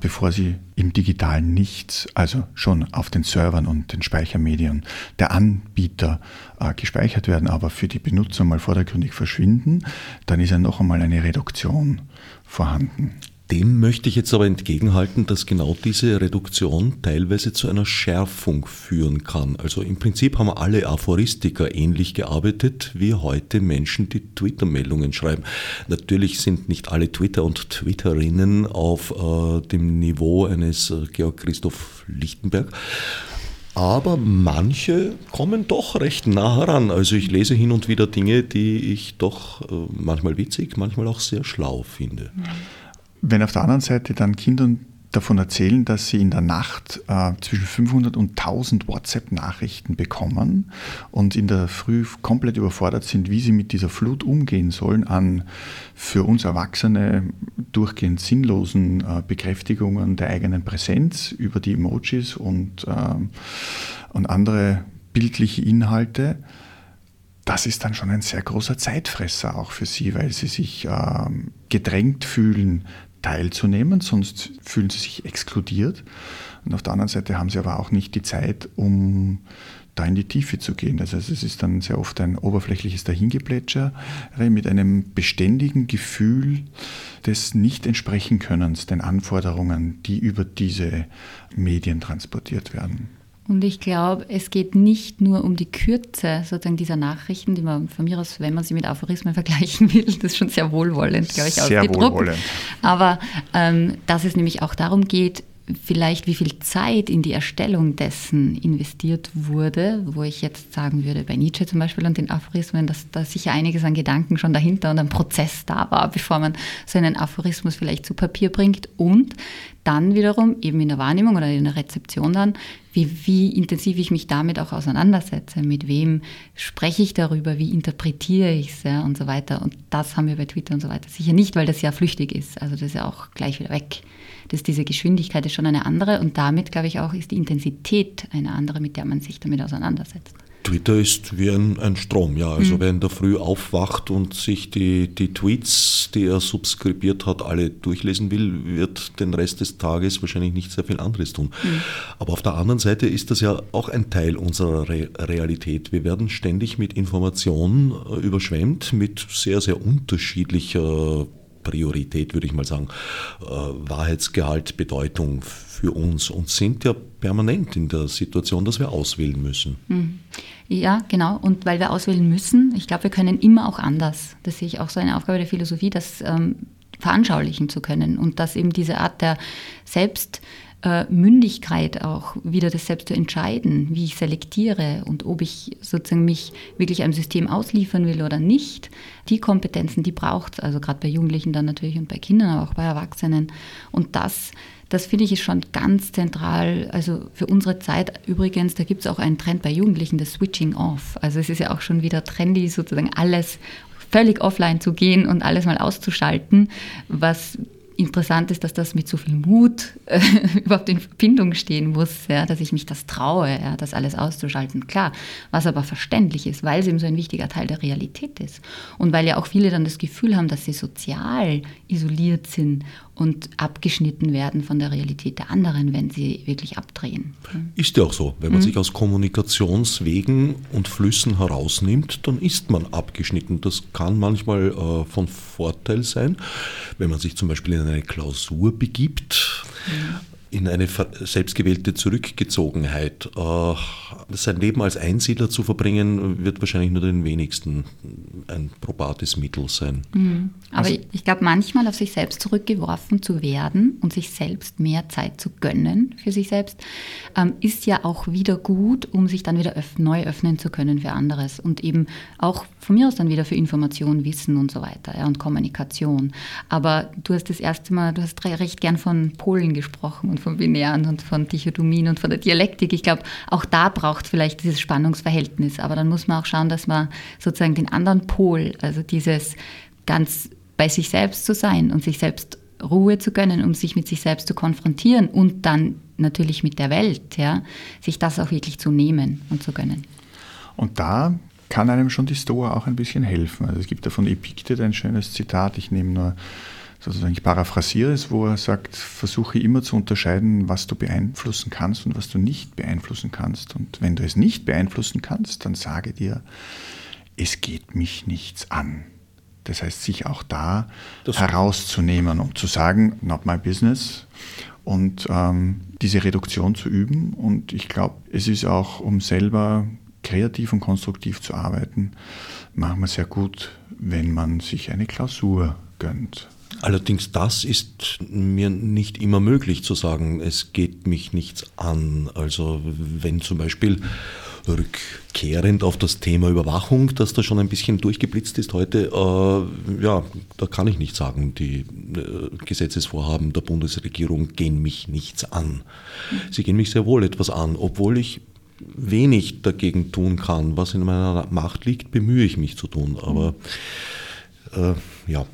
bevor sie im digitalen Nichts, also schon auf den Servern und den Speichermedien der Anbieter äh, gespeichert werden, aber für die Benutzer mal vordergründig verschwinden, dann ist ja noch einmal eine Reduktion vorhanden. Dem möchte ich jetzt aber entgegenhalten, dass genau diese Reduktion teilweise zu einer Schärfung führen kann. Also im Prinzip haben alle Aphoristiker ähnlich gearbeitet wie heute Menschen, die Twitter-Meldungen schreiben. Natürlich sind nicht alle Twitter und Twitterinnen auf äh, dem Niveau eines äh, Georg Christoph Lichtenberg. Aber manche kommen doch recht nah heran. Also ich lese hin und wieder Dinge, die ich doch äh, manchmal witzig, manchmal auch sehr schlau finde. Wenn auf der anderen Seite dann Kinder davon erzählen, dass sie in der Nacht äh, zwischen 500 und 1000 WhatsApp-Nachrichten bekommen und in der Früh komplett überfordert sind, wie sie mit dieser Flut umgehen sollen an für uns Erwachsene durchgehend sinnlosen äh, Bekräftigungen der eigenen Präsenz über die Emojis und, äh, und andere bildliche Inhalte. Das ist dann schon ein sehr großer Zeitfresser auch für sie, weil sie sich ähm, gedrängt fühlen, teilzunehmen, sonst fühlen sie sich exkludiert. Und auf der anderen Seite haben sie aber auch nicht die Zeit, um da in die Tiefe zu gehen. Also es ist dann sehr oft ein oberflächliches Dahingeplätscher mit einem beständigen Gefühl des Nicht-Entsprechen-Könnens den Anforderungen, die über diese Medien transportiert werden. Und ich glaube, es geht nicht nur um die Kürze sozusagen dieser Nachrichten, die man von mir aus, wenn man sie mit Aphorismen vergleichen will, das ist schon sehr wohlwollend, glaube ich, sehr ausgedruckt. Wohlwollend. Aber ähm, dass es nämlich auch darum geht, vielleicht wie viel Zeit in die Erstellung dessen investiert wurde, wo ich jetzt sagen würde, bei Nietzsche zum Beispiel und den Aphorismen, dass da sicher einiges an Gedanken schon dahinter und ein Prozess da war, bevor man so einen Aphorismus vielleicht zu Papier bringt und dann wiederum eben in der Wahrnehmung oder in der Rezeption dann, wie, wie intensiv ich mich damit auch auseinandersetze, mit wem spreche ich darüber, wie interpretiere ich es ja, und so weiter. Und das haben wir bei Twitter und so weiter sicher nicht, weil das ja flüchtig ist. Also das ist ja auch gleich wieder weg. Das, diese Geschwindigkeit ist schon eine andere und damit, glaube ich, auch ist die Intensität eine andere, mit der man sich damit auseinandersetzt. Twitter ist wie ein, ein Strom, ja. Also mhm. wer in der Früh aufwacht und sich die, die Tweets, die er subskribiert hat, alle durchlesen will, wird den Rest des Tages wahrscheinlich nicht sehr viel anderes tun. Mhm. Aber auf der anderen Seite ist das ja auch ein Teil unserer Re Realität. Wir werden ständig mit Informationen äh, überschwemmt, mit sehr, sehr unterschiedlicher Priorität, würde ich mal sagen, äh, Wahrheitsgehalt, Bedeutung für uns und sind ja permanent in der Situation, dass wir auswählen müssen. Mhm. Ja, genau. Und weil wir auswählen müssen, ich glaube, wir können immer auch anders. Das sehe ich auch so eine Aufgabe der Philosophie, das ähm, veranschaulichen zu können und dass eben diese Art der Selbst- äh, Mündigkeit auch wieder das selbst zu entscheiden, wie ich selektiere und ob ich sozusagen mich wirklich einem System ausliefern will oder nicht. Die Kompetenzen, die braucht es, also gerade bei Jugendlichen dann natürlich und bei Kindern, aber auch bei Erwachsenen. Und das, das finde ich ist schon ganz zentral, also für unsere Zeit übrigens, da gibt es auch einen Trend bei Jugendlichen, das Switching Off. Also es ist ja auch schon wieder trendy, sozusagen alles völlig offline zu gehen und alles mal auszuschalten, was interessant ist, dass das mit so viel Mut äh, überhaupt in Verbindung stehen muss, ja, dass ich mich das traue, ja, das alles auszuschalten. Klar, was aber verständlich ist, weil es eben so ein wichtiger Teil der Realität ist. Und weil ja auch viele dann das Gefühl haben, dass sie sozial isoliert sind und abgeschnitten werden von der Realität der anderen, wenn sie wirklich abdrehen. Ist ja auch so. Wenn man mhm. sich aus Kommunikationswegen und Flüssen herausnimmt, dann ist man abgeschnitten. Das kann manchmal äh, von Vorteil sein, wenn man sich zum Beispiel in eine Klausur begibt. Mhm in eine selbstgewählte Zurückgezogenheit. Äh, sein Leben als Einsiedler zu verbringen, wird wahrscheinlich nur den wenigsten ein probates Mittel sein. Mhm. Aber also, ich glaube, manchmal auf sich selbst zurückgeworfen zu werden und sich selbst mehr Zeit zu gönnen für sich selbst, ähm, ist ja auch wieder gut, um sich dann wieder öff neu öffnen zu können für anderes und eben auch von mir aus dann wieder für Information, Wissen und so weiter ja, und Kommunikation. Aber du hast das erste Mal, du hast recht gern von Polen gesprochen von Binären und von Dichotomien und von der Dialektik. Ich glaube, auch da braucht vielleicht dieses Spannungsverhältnis. Aber dann muss man auch schauen, dass man sozusagen den anderen Pol, also dieses ganz bei sich selbst zu sein und sich selbst Ruhe zu gönnen, um sich mit sich selbst zu konfrontieren und dann natürlich mit der Welt, ja, sich das auch wirklich zu nehmen und zu gönnen. Und da kann einem schon die Stoa auch ein bisschen helfen. Also es gibt da von Epiktet ein schönes Zitat, ich nehme nur sozusagen, ich paraphrasiere es, wo er sagt, versuche immer zu unterscheiden, was du beeinflussen kannst und was du nicht beeinflussen kannst. Und wenn du es nicht beeinflussen kannst, dann sage dir, es geht mich nichts an. Das heißt, sich auch da das herauszunehmen, um zu sagen, not my business und ähm, diese Reduktion zu üben. Und ich glaube, es ist auch, um selber kreativ und konstruktiv zu arbeiten, machen wir sehr gut, wenn man sich eine Klausur gönnt. Allerdings das ist mir nicht immer möglich zu sagen, es geht mich nichts an. Also wenn zum Beispiel rückkehrend auf das Thema Überwachung, das da schon ein bisschen durchgeblitzt ist heute, äh, ja, da kann ich nicht sagen, die äh, Gesetzesvorhaben der Bundesregierung gehen mich nichts an. Sie gehen mich sehr wohl etwas an, obwohl ich wenig dagegen tun kann. Was in meiner Macht liegt, bemühe ich mich zu tun. Aber äh, ja.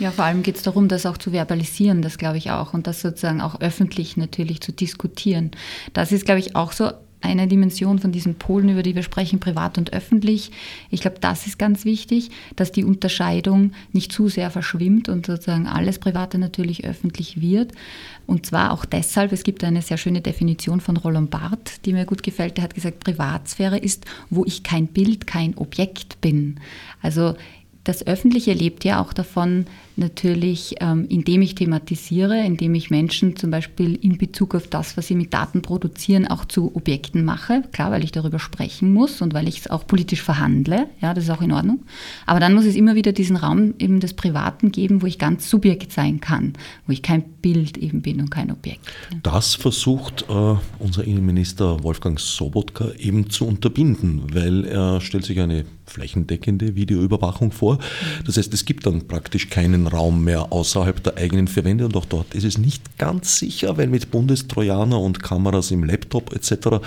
Ja, vor allem geht es darum, das auch zu verbalisieren, das glaube ich auch, und das sozusagen auch öffentlich natürlich zu diskutieren. Das ist, glaube ich, auch so eine Dimension von diesen Polen, über die wir sprechen, privat und öffentlich. Ich glaube, das ist ganz wichtig, dass die Unterscheidung nicht zu sehr verschwimmt und sozusagen alles Private natürlich öffentlich wird. Und zwar auch deshalb, es gibt eine sehr schöne Definition von Roland Barth, die mir gut gefällt. Der hat gesagt, Privatsphäre ist, wo ich kein Bild, kein Objekt bin. Also das Öffentliche lebt ja auch davon, natürlich, ähm, indem ich thematisiere, indem ich Menschen zum Beispiel in Bezug auf das, was sie mit Daten produzieren, auch zu Objekten mache. Klar, weil ich darüber sprechen muss und weil ich es auch politisch verhandle. Ja, das ist auch in Ordnung. Aber dann muss es immer wieder diesen Raum eben des Privaten geben, wo ich ganz Subjekt sein kann, wo ich kein Bild eben bin und kein Objekt. Das versucht äh, unser Innenminister Wolfgang Sobotka eben zu unterbinden, weil er stellt sich eine flächendeckende Videoüberwachung vor. Das heißt, es gibt dann praktisch keinen Raum mehr außerhalb der eigenen vier Wände und auch dort ist es nicht ganz sicher, weil mit Bundestrojaner und Kameras im Laptop etc.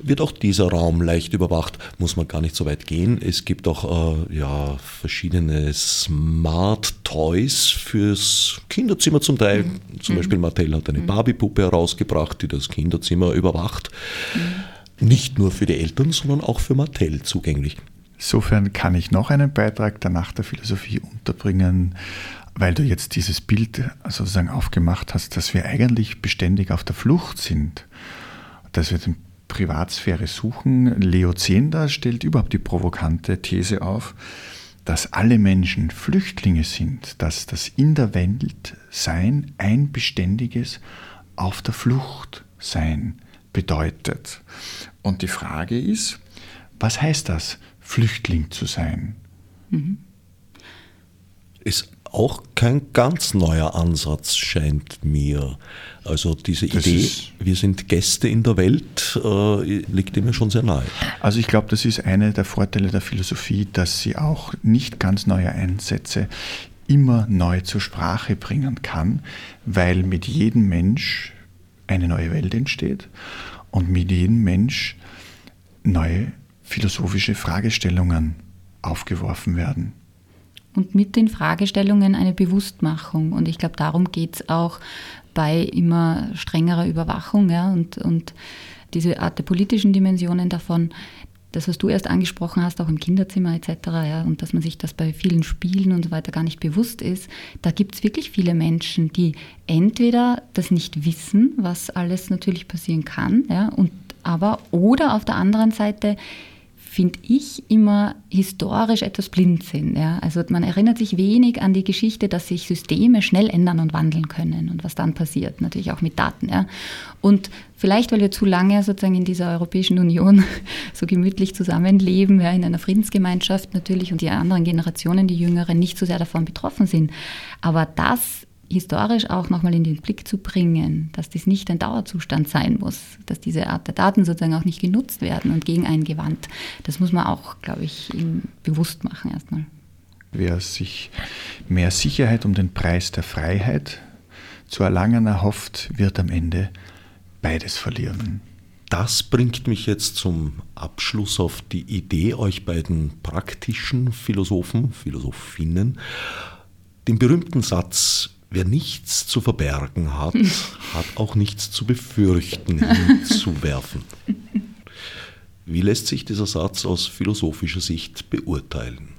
wird auch dieser Raum leicht überwacht. Muss man gar nicht so weit gehen. Es gibt auch äh, ja, verschiedene Smart Toys fürs Kinderzimmer zum Teil. Mhm. Zum Beispiel Mattel hat eine mhm. Barbie-Puppe herausgebracht, die das Kinderzimmer überwacht. Mhm. Nicht nur für die Eltern, sondern auch für Mattel zugänglich. Insofern kann ich noch einen Beitrag der Nacht der Philosophie unterbringen, weil du jetzt dieses Bild sozusagen aufgemacht hast, dass wir eigentlich beständig auf der Flucht sind, dass wir die Privatsphäre suchen. Leo Zehnder stellt überhaupt die provokante These auf, dass alle Menschen Flüchtlinge sind, dass das in der Welt sein ein beständiges auf der Flucht sein bedeutet. Und die Frage ist, was heißt das? Flüchtling zu sein. Mhm. Ist auch kein ganz neuer Ansatz, scheint mir. Also diese das Idee, wir sind Gäste in der Welt, äh, liegt mir schon sehr nahe. Also ich glaube, das ist einer der Vorteile der Philosophie, dass sie auch nicht ganz neue Einsätze immer neu zur Sprache bringen kann, weil mit jedem Mensch eine neue Welt entsteht und mit jedem Mensch neue philosophische Fragestellungen aufgeworfen werden. Und mit den Fragestellungen eine Bewusstmachung. Und ich glaube, darum geht es auch bei immer strengerer Überwachung ja, und, und diese Art der politischen Dimensionen davon. Das, was du erst angesprochen hast, auch im Kinderzimmer etc., ja, und dass man sich das bei vielen Spielen und so weiter gar nicht bewusst ist, da gibt es wirklich viele Menschen, die entweder das nicht wissen, was alles natürlich passieren kann, ja, und aber oder auf der anderen Seite finde ich, immer historisch etwas blind sind. Ja? Also man erinnert sich wenig an die Geschichte, dass sich Systeme schnell ändern und wandeln können und was dann passiert, natürlich auch mit Daten. Ja? Und vielleicht, weil wir zu lange sozusagen in dieser Europäischen Union so gemütlich zusammenleben, ja, in einer Friedensgemeinschaft natürlich und die anderen Generationen, die Jüngeren, nicht so sehr davon betroffen sind. Aber das historisch auch nochmal in den Blick zu bringen, dass das nicht ein Dauerzustand sein muss, dass diese Art der Daten sozusagen auch nicht genutzt werden und gegen einen gewandt. Das muss man auch, glaube ich, ihm bewusst machen erstmal. Wer sich mehr Sicherheit um den Preis der Freiheit zu erlangen erhofft, wird am Ende beides verlieren. Das bringt mich jetzt zum Abschluss auf die Idee, euch beiden praktischen Philosophen, Philosophinnen, Den berühmten Satz, wer nichts zu verbergen hat, hat auch nichts zu befürchten, hinzuwerfen. Wie lässt sich dieser Satz aus philosophischer Sicht beurteilen?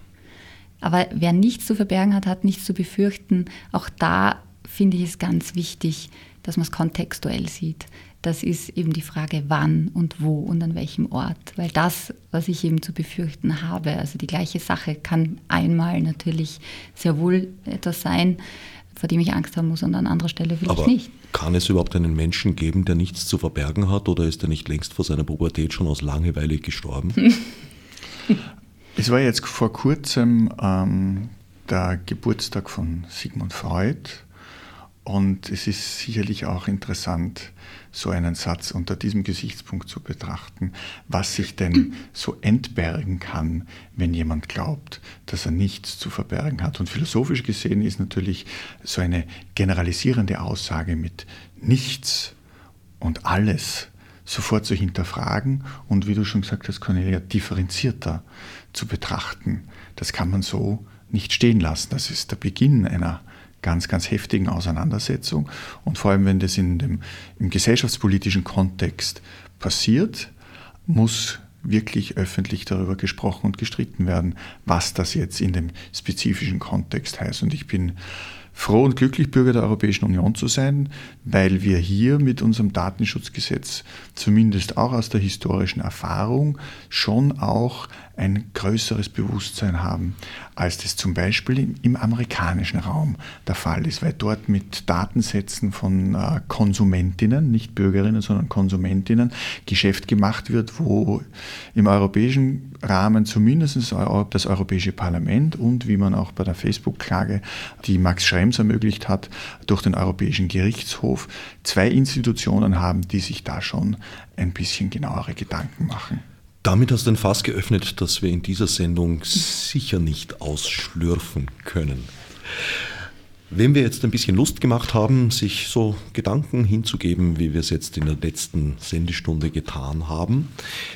Aber wer nichts zu verbergen hat, hat nichts zu befürchten. Auch da finde ich es ganz wichtig, dass man es kontextuell sieht. Das ist eben die Frage, wann und wo und an welchem Ort. Weil das, was ich eben zu befürchten habe, also die gleiche Sache, kann einmal natürlich sehr wohl etwas sein, vor dem ich Angst haben muss und an anderer Stelle vielleicht Aber nicht. Kann es überhaupt einen Menschen geben, der nichts zu verbergen hat oder ist er nicht längst vor seiner Pubertät schon aus Langeweile gestorben? es war jetzt vor kurzem ähm, der Geburtstag von Sigmund Freud und es ist sicherlich auch interessant, so einen Satz unter diesem Gesichtspunkt zu betrachten, was sich denn so entbergen kann, wenn jemand glaubt, dass er nichts zu verbergen hat. Und philosophisch gesehen ist natürlich so eine generalisierende Aussage mit nichts und alles sofort zu hinterfragen und, wie du schon gesagt hast, Cornelia, differenzierter zu betrachten. Das kann man so nicht stehen lassen. Das ist der Beginn einer ganz, ganz heftigen Auseinandersetzung. Und vor allem, wenn das in dem, im gesellschaftspolitischen Kontext passiert, muss wirklich öffentlich darüber gesprochen und gestritten werden, was das jetzt in dem spezifischen Kontext heißt. Und ich bin froh und glücklich, Bürger der Europäischen Union zu sein, weil wir hier mit unserem Datenschutzgesetz zumindest auch aus der historischen Erfahrung schon auch ein größeres Bewusstsein haben, als das zum Beispiel im, amerikanischen Raum der Fall ist, weil dort mit Datensätzen von äh, Konsumentinnen, nicht Bürgerinnen, sondern Konsumentinnen, Geschäft gemacht wird, wo im europäischen Rahmen zumindest das Europäische Parlament und wie man auch bei der Facebook-Klage, die Max Schrems ermöglicht hat, durch den Europäischen Gerichtshof, zwei Institutionen haben, die sich da schon ein bisschen genauere Gedanken machen. Damit hast du ein Fass geöffnet, das wir in dieser Sendung sicher nicht ausschlürfen können. Wenn wir jetzt ein bisschen Lust gemacht haben, sich so Gedanken hinzugeben, wie wir es jetzt in der letzten Sendestunde getan haben,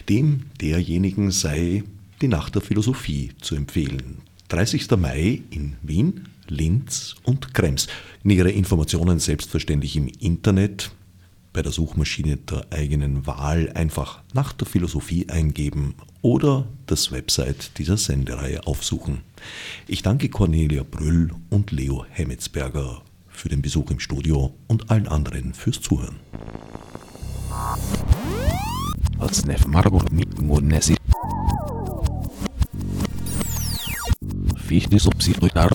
dem derjenigen sei die Nacht der Philosophie zu empfehlen. 30. Mai in Wien, Linz und Krems. Nähere Informationen selbstverständlich im Internet bei der Suchmaschine der eigenen Wahl einfach nach der Philosophie eingeben oder das Website dieser Sendereihe aufsuchen. Ich danke Cornelia Brüll und Leo Hemmetsberger für den Besuch im Studio und allen anderen fürs Zuhören. Fichte subsidiar